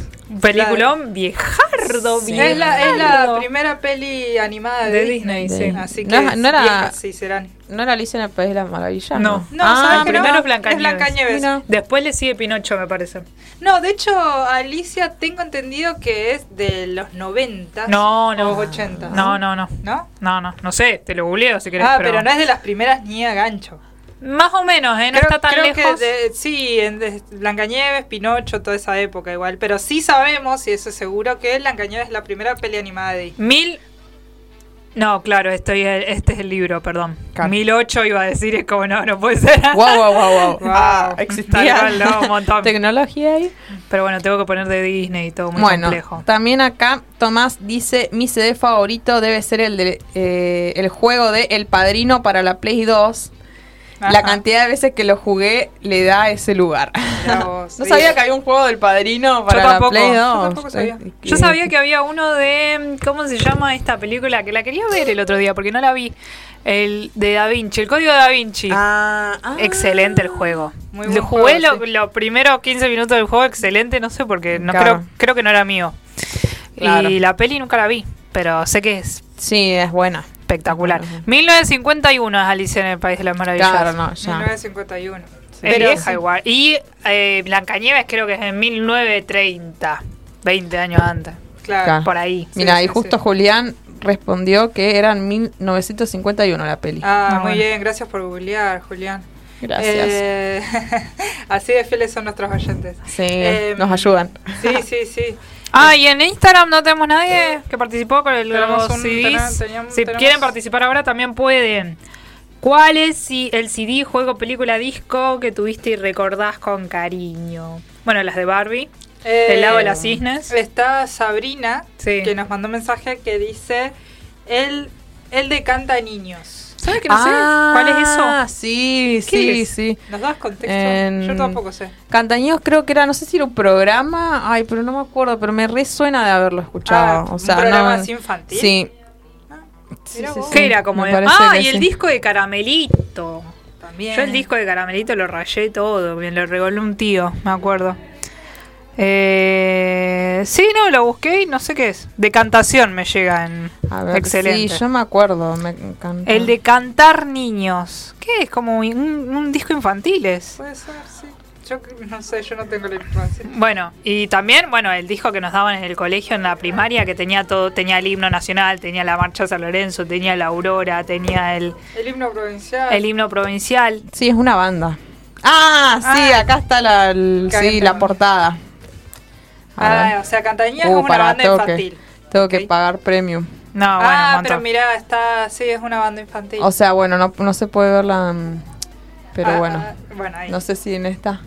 Peliculón viejardo, Sí. Es la, es la viejardo. primera peli animada de, De Disney, Disney, sí. Así No que no era- viejas sí serán. ¿No era Alicia en el País de las Maravillas? No. No, Ah, ¿sabes que primero no? es Blancanieves. Blancanieves. Mira. Después le sigue Pinocho, me parece. No, de hecho, Alicia tengo entendido que es de los 90. No, no. O 80. No, no, no. ¿No? No, no. No sé, te lo googleo si querés. ah, pero... no es de las primeras ni a gancho. Más o menos, ¿eh? No creo está tan creo lejos. que de- sí, en de Blancanieves, Pinocho, toda esa época igual. Pero sí sabemos, y eso es seguro, que Blancanieves es la primera peli animada de Disney. Mil. No, claro, estoy, este es el libro, perdón. Claro. Mil ocho iba a decir, es como no, no puede ser. Wow, wow, wow, wow. Wow. Ah, existía no, un montón. tecnología ahí. Pero bueno, tengo que poner de Disney y todo muy bueno, complejo. también acá Tomás dice, mi CD favorito debe ser el de eh, el juego de El Padrino para la Play 2. La cantidad de veces que lo jugué le da ese lugar. <laughs> Vos, no sí. sabía que había un juego del Padrino para tampoco, la Play 2. yo tampoco sabía. Yo sabía que había uno de. ¿Cómo se llama esta película? Que la quería ver el otro día porque no la vi. El de Da Vinci, el código de Da Vinci. Ah, ah. Excelente el juego. Muy Lo jugué juego, lo- los primeros 15 minutos del juego, excelente, no sé porque no Claro. creo, creo que no era mío. Claro. Y la peli nunca la vi, pero sé que es Sí, es buena. Espectacular. Ujú. 1951 es Alicia en el País de las Maravillas. Claro, no, ya. 1951. Es Pero vieja sí. igual. Y eh, Blancanieves creo que es en 1930, 20 años antes, Claro. Claro. por ahí. Mira, sí, y sí, justo sí. Julián respondió que era en 1951 la peli. Ah, Ah, muy bueno. bien, gracias por googlear, Julián. Gracias. Eh, <laughs> así de fieles son nuestros oyentes. sí, eh, nos ayudan. Sí, sí, sí. Ah, y en Instagram no tenemos nadie que participó con el los un- CDs. tenemos- teníamos- si tenemos- quieren participar ahora también pueden. ¿Cuál es si- el CD, juego, película, disco que tuviste y recordás con cariño? Bueno, las de Barbie. Eh, El lago de las cisnes. Está Sabrina, Sí. que nos mandó un mensaje que dice, él, él de canta niños. ¿Sabes que no sé? ¿Cuál es eso? Ah, sí, ¿Qué sí, es? sí. ¿Nos das contexto? En- Yo tampoco sé. Cantañedos creo que era, no sé si era un programa, ay, pero no me acuerdo, pero me resuena de haberlo escuchado. Ah, o sea, un programa no, así infantil. Sí. Ah, Sí, sí, sí. ¿Qué era como de- Ah, y el sí. disco de Caramelito. También. Yo el disco de Caramelito lo rayé todo, me lo regaló un tío, me acuerdo. Eh, sí, no, lo busqué y no sé qué es. De cantación me llega en... A ver, Excelente. Sí, yo me acuerdo, me. El de cantar niños. ¿Qué es? Como un, un disco infantiles. Puede ser, sí. Yo no sé, yo no tengo la información. Bueno, y también, bueno, el disco que nos daban en el colegio, en la primaria, que tenía todo, tenía el himno nacional, tenía la marcha San Lorenzo, tenía la aurora, tenía el, El himno provincial. el himno provincial. Sí, es una banda. Ah, sí, Ah. acá está la, el- sí, está. la portada. Ah, ver. o sea, Cantañía Uh, es una banda tengo infantil. Que, tengo que pagar premium. No, bueno, un ah, montón. pero mirá, está, sí, es una banda infantil. O sea, bueno, no, no se puede verla, mm, pero Ah, bueno. ah, bueno, ahí. No sé si en esta.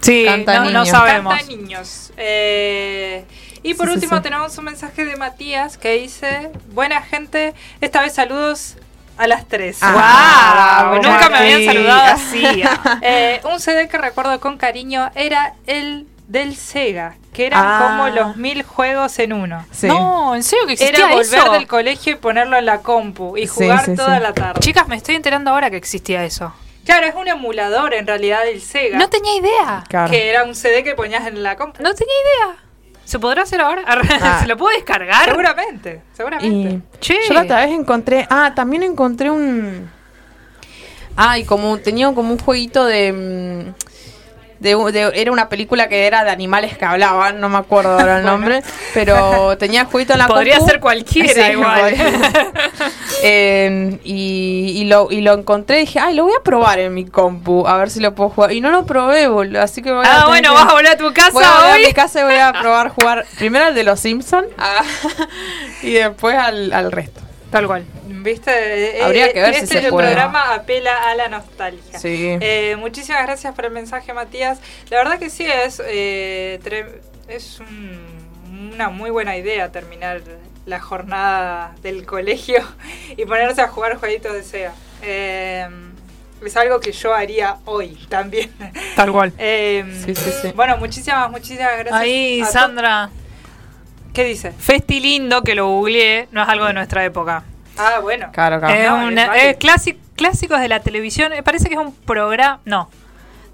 Sí, Canta no, no niños. sabemos. Canta niños. Eh, y por Sí, último sí. tenemos un mensaje de Matías que dice, buena gente, esta vez saludos a las tres. Ah, ¡Wow! bravo, Nunca me habían saludado así. <laughs> Eh, un CD que recuerdo con cariño era el del Sega, que eran Ah. como los mil juegos en uno. Sí. No, ¿en serio que existía Era volver eso? del colegio y ponerlo en la compu y jugar sí, toda sí. la tarde. Chicas, me estoy enterando ahora que existía eso. Claro, es un emulador en realidad del Sega. No tenía idea. Claro. Que era un CD que ponías en la compu. No tenía idea. ¿Se podrá hacer ahora? <laughs> Ah. ¿Se lo puedo descargar? Seguramente, seguramente. Y Che. yo la otra vez encontré. Ah, también encontré un. Ah, y como tenía como un jueguito de. mm, de, de- era una película que era de animales que hablaban, no me acuerdo ahora el <laughs> nombre, pero tenía el jueguito en la Podría compu. ser cualquiera Sí, igual. Eh, <laughs> y, y lo, y lo encontré y dije, ay, lo voy a probar en mi compu, a ver si lo puedo jugar. Y no lo probé, boludo, así que voy a Ah, bueno, que- vas a volver a tu casa Voy a hoy. mi casa y voy a probar jugar primero al de los Simpsons <laughs> y después al, al resto. Tal cual. ¿Viste? Eh, Habría eh, que ver si este se puede. programa apela a la nostalgia. Sí. Eh, muchísimas gracias por el mensaje, Matías. La verdad que sí, es, eh, es un- una muy buena idea terminar la jornada del colegio <laughs> y ponerse a jugar jueguitos de SEA. Eh, es algo que yo haría hoy también. Tal cual. <laughs> Eh, Sí, sí, sí. Bueno, muchísimas, muchísimas gracias. Ahí, a to- Sandra. ¿Qué dice? Festi lindo, que lo googleé, no es algo de nuestra época. Ah, bueno. Claro, claro. Es no, una- es válido. es clásic- clásicos de la televisión. Me parece que es un programa. No.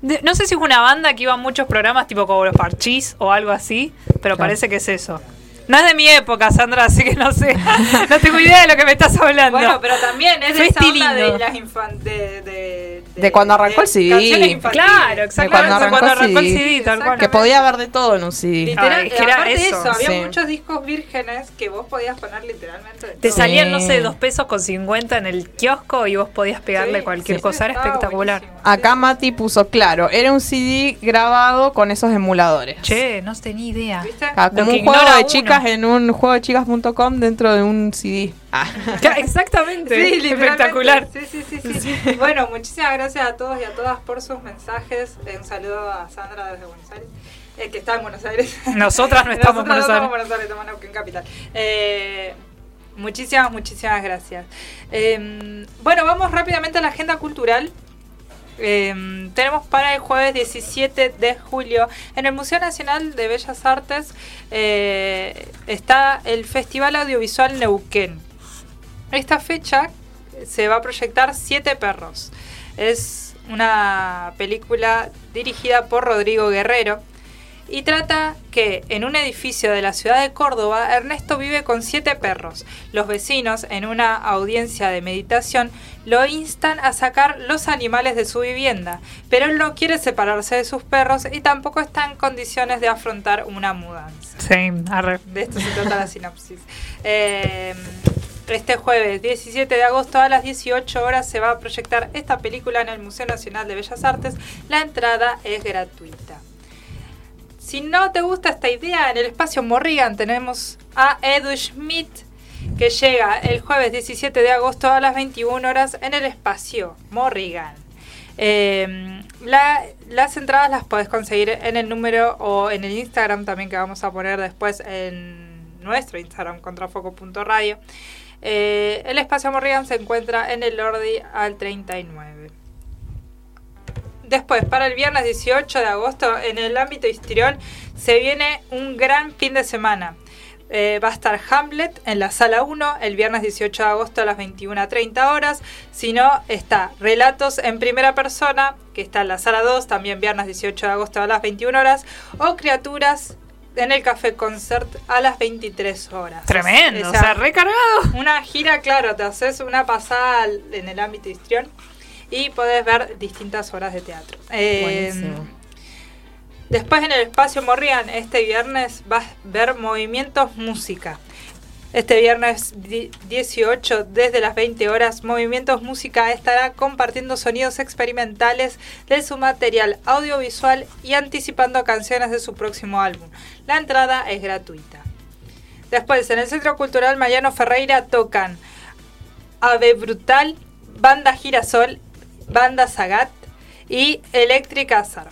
De- no sé si es una banda que iba a muchos programas tipo como los Parchís o algo así, pero Claro. parece que es eso. No es de mi época, Sandra, así que no sé. <laughs> no tengo idea de lo que me estás hablando. Bueno, pero también es de esa Festi onda lindo. de las infan- de, de, De cuando arrancó el CD. Claro, exactamente. cuando Cuando arrancó arrancó, el CD. Tal cual. Que podía haber de todo en un CD. Literal, Ay, que era aparte de eso, eso, había sí. muchos discos vírgenes que vos podías poner literalmente de Te todo. salían, Sí. no sé, dos pesos con 50 en el kiosco y vos podías pegarle Sí, cualquier sí, cosa. Era espectacular. buenísimo. Acá Mati puso claro, era un CD grabado con esos emuladores. Che, no tenía idea. ¿Viste? Como un juego de uno. chicas en un juego de chicas.com dentro de un CD. Ah. <laughs> Exactamente. Sí, <laughs> espectacular. Sí, sí, sí, sí. Bueno, muchísimas gracias a todos y a todas por sus mensajes. Un saludo a Sandra desde Buenos Aires, eh, que está en Buenos Aires. <laughs> Nosotras no <laughs> estamos en Buenos no estamos en Aires. Buenos Aires, estamos en Capital. Eh, muchísimas, muchísimas gracias. Eh, bueno, vamos rápidamente a la agenda cultural. Eh, tenemos para el jueves 17 de julio en el Museo Nacional de Bellas Artes eh, está el Festival Audiovisual Neuquén. Esta fecha se va a proyectar Siete Perros. Es una película dirigida por Rodrigo Guerrero y trata que en un edificio de la ciudad de Córdoba Ernesto vive con siete perros. Los vecinos, en una audiencia de meditación, lo instan a sacar los animales de su vivienda, pero él no quiere separarse de sus perros y tampoco está en condiciones de afrontar una mudanza. Sí, arre. De esto se trata la sinopsis. Eh, este jueves 17 de agosto a las 18 horas se va a proyectar esta película en el Museo Nacional de Bellas Artes. La entrada es gratuita. Si no te gusta esta idea, en el espacio Morrigan tenemos a Edu Schmidt que llega el jueves 17 de agosto a las 21 horas en el espacio Morrigan. La- las entradas las puedes conseguir en el número o en el Instagram también que vamos a poner después en nuestro Instagram contrafoco.radio. Eh, el espacio Morrigan se encuentra en el Lordi al 39. Después, para el viernes 18 de agosto, en el ámbito histrión, se viene un gran fin de semana. Eh, va a estar Hamlet en la sala 1 el viernes 18 de agosto a las 21.30 horas. Si no, está Relatos en primera persona, que está en la sala 2, también viernes 18 de agosto a las 21 horas. O Criaturas en el Café Concert a las 23 horas. Tremendo, O o sea, recargado. una gira, claro, te haces una pasada en el ámbito histrión y podés ver distintas horas de teatro. Eh, Buenísimo. después en el espacio Morrigan, este viernes vas a ver Movimientos Música. Este viernes di- 18, desde las 20 horas, Movimientos Música estará compartiendo sonidos experimentales de su material audiovisual y anticipando canciones de su próximo álbum. La entrada es gratuita. Después, en el Centro Cultural Mariano Ferreira tocan Ave Brutal, Banda Girasol, Banda Zagat y Electric Azar.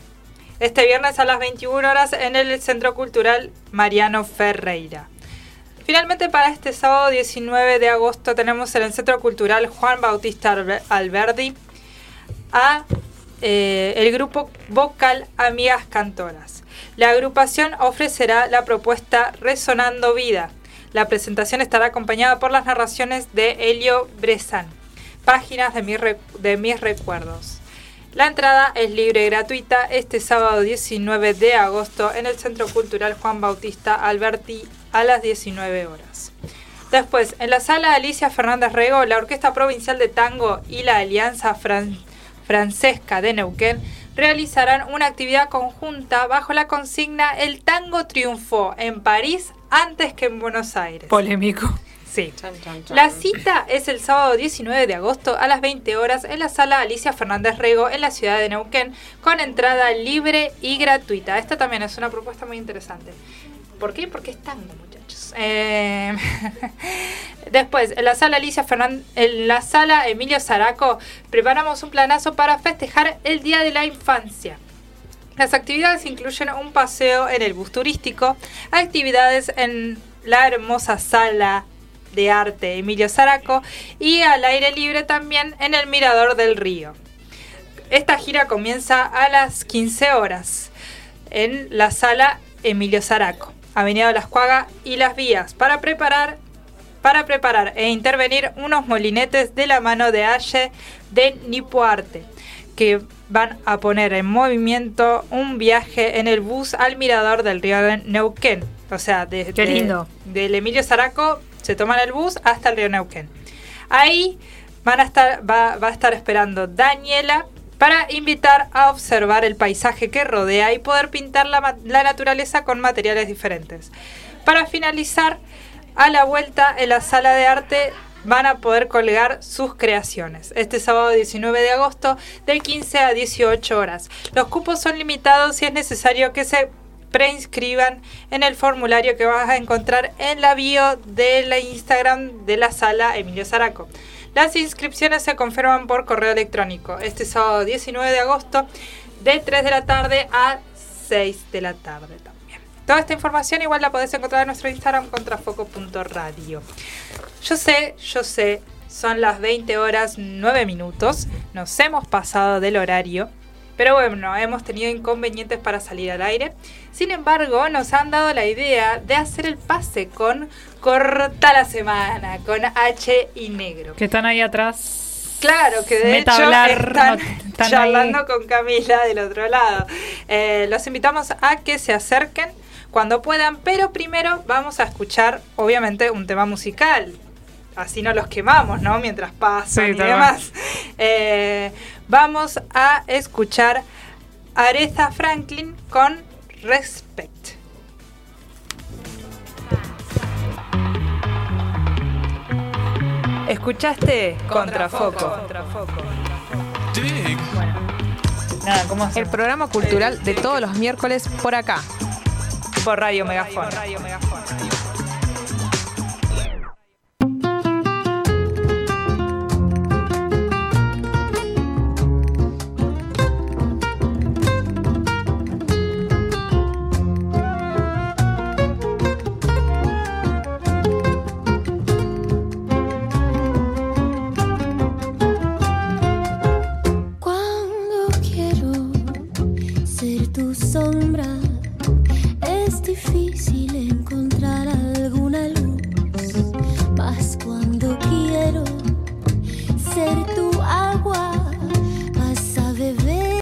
Este viernes a las 21 horas en el Centro Cultural Mariano Ferreira. Finalmente para este sábado 19 de agosto tenemos en el Centro Cultural Juan Bautista Albe- Alberdi a eh, el grupo vocal Amigas Cantoras. La agrupación ofrecerá la propuesta Resonando Vida. La presentación estará acompañada por las narraciones de Helio Bresan. Páginas de re- de mis recuerdos. La entrada es libre y gratuita este sábado 19 de agosto en el Centro Cultural Juan Bautista Alberti a las 19 horas. Después, en la sala Alicia Fernández Rego, la Orquesta Provincial de Tango y la Alianza Fran- Francesca de Neuquén realizarán una actividad conjunta bajo la consigna El tango triunfó en París antes que en Buenos Aires. Polémico. Sí. La cita es el sábado 19 de agosto a las 20 horas en la sala Alicia Fernández Rego en la ciudad de Neuquén con entrada libre y gratuita. Esta también es una propuesta muy interesante. ¿Por qué? Porque es tango, muchachos. Eh, <laughs> Después, en la sala Alicia Fernández, en la sala Emilio Zaraco, preparamos un planazo para festejar el Día de la Infancia. Las actividades incluyen un paseo en el bus turístico, actividades en la hermosa sala de arte Emilio Zaraco y al aire libre también en el Mirador del Río. Esta gira comienza a las 15 horas en la sala Emilio Zaraco, Avenida de las Cuagas y Las Vías, para preparar, para preparar e intervenir unos molinetes de la mano de Aye de Nipoarte, que van a poner en movimiento un viaje en el bus al mirador del río de Neuquén. O sea, desde Qué lindo. del Emilio Zaraco se toman el bus hasta el río Neuquén. Ahí van a estar, va, va a estar esperando Daniela para invitar a observar el paisaje que rodea y poder pintar la, naturaleza con materiales diferentes. Para finalizar, a la vuelta en la sala de arte van a poder colgar sus creaciones. Este sábado 19 de agosto de 15 a 18 horas. Los cupos son limitados y es necesario que se preinscriban en el formulario que vas a encontrar en la bio de la Instagram de la sala Emilio Zaraco. Las inscripciones se confirman por correo electrónico este sábado 19 de agosto de 3 de la tarde a 6 de la tarde también. Toda esta información igual la podés encontrar en nuestro Instagram contrafoco.radio. Yo sé, yo sé, son las 20 horas 9 minutos, nos hemos pasado del horario, pero bueno, hemos tenido inconvenientes para salir al aire. Sin embargo, nos han dado la idea de hacer el pase con Corta la Semana, con H y Negro. Que están ahí atrás. Claro, que de Meta hecho hablar, están, no- están charlando ahí. con Camila del otro lado. Eh, los invitamos a que se acerquen cuando puedan, pero primero vamos a escuchar, obviamente, un tema musical. Así no los quemamos, ¿no? Mientras pasan Sí, y demás. Eh, vamos a escuchar Aretha Franklin con Respect. ¿Escuchaste? Contrafoco. Nada, ¿cómo El programa cultural de todos los miércoles por acá. Por Radio Megafon. Sombra,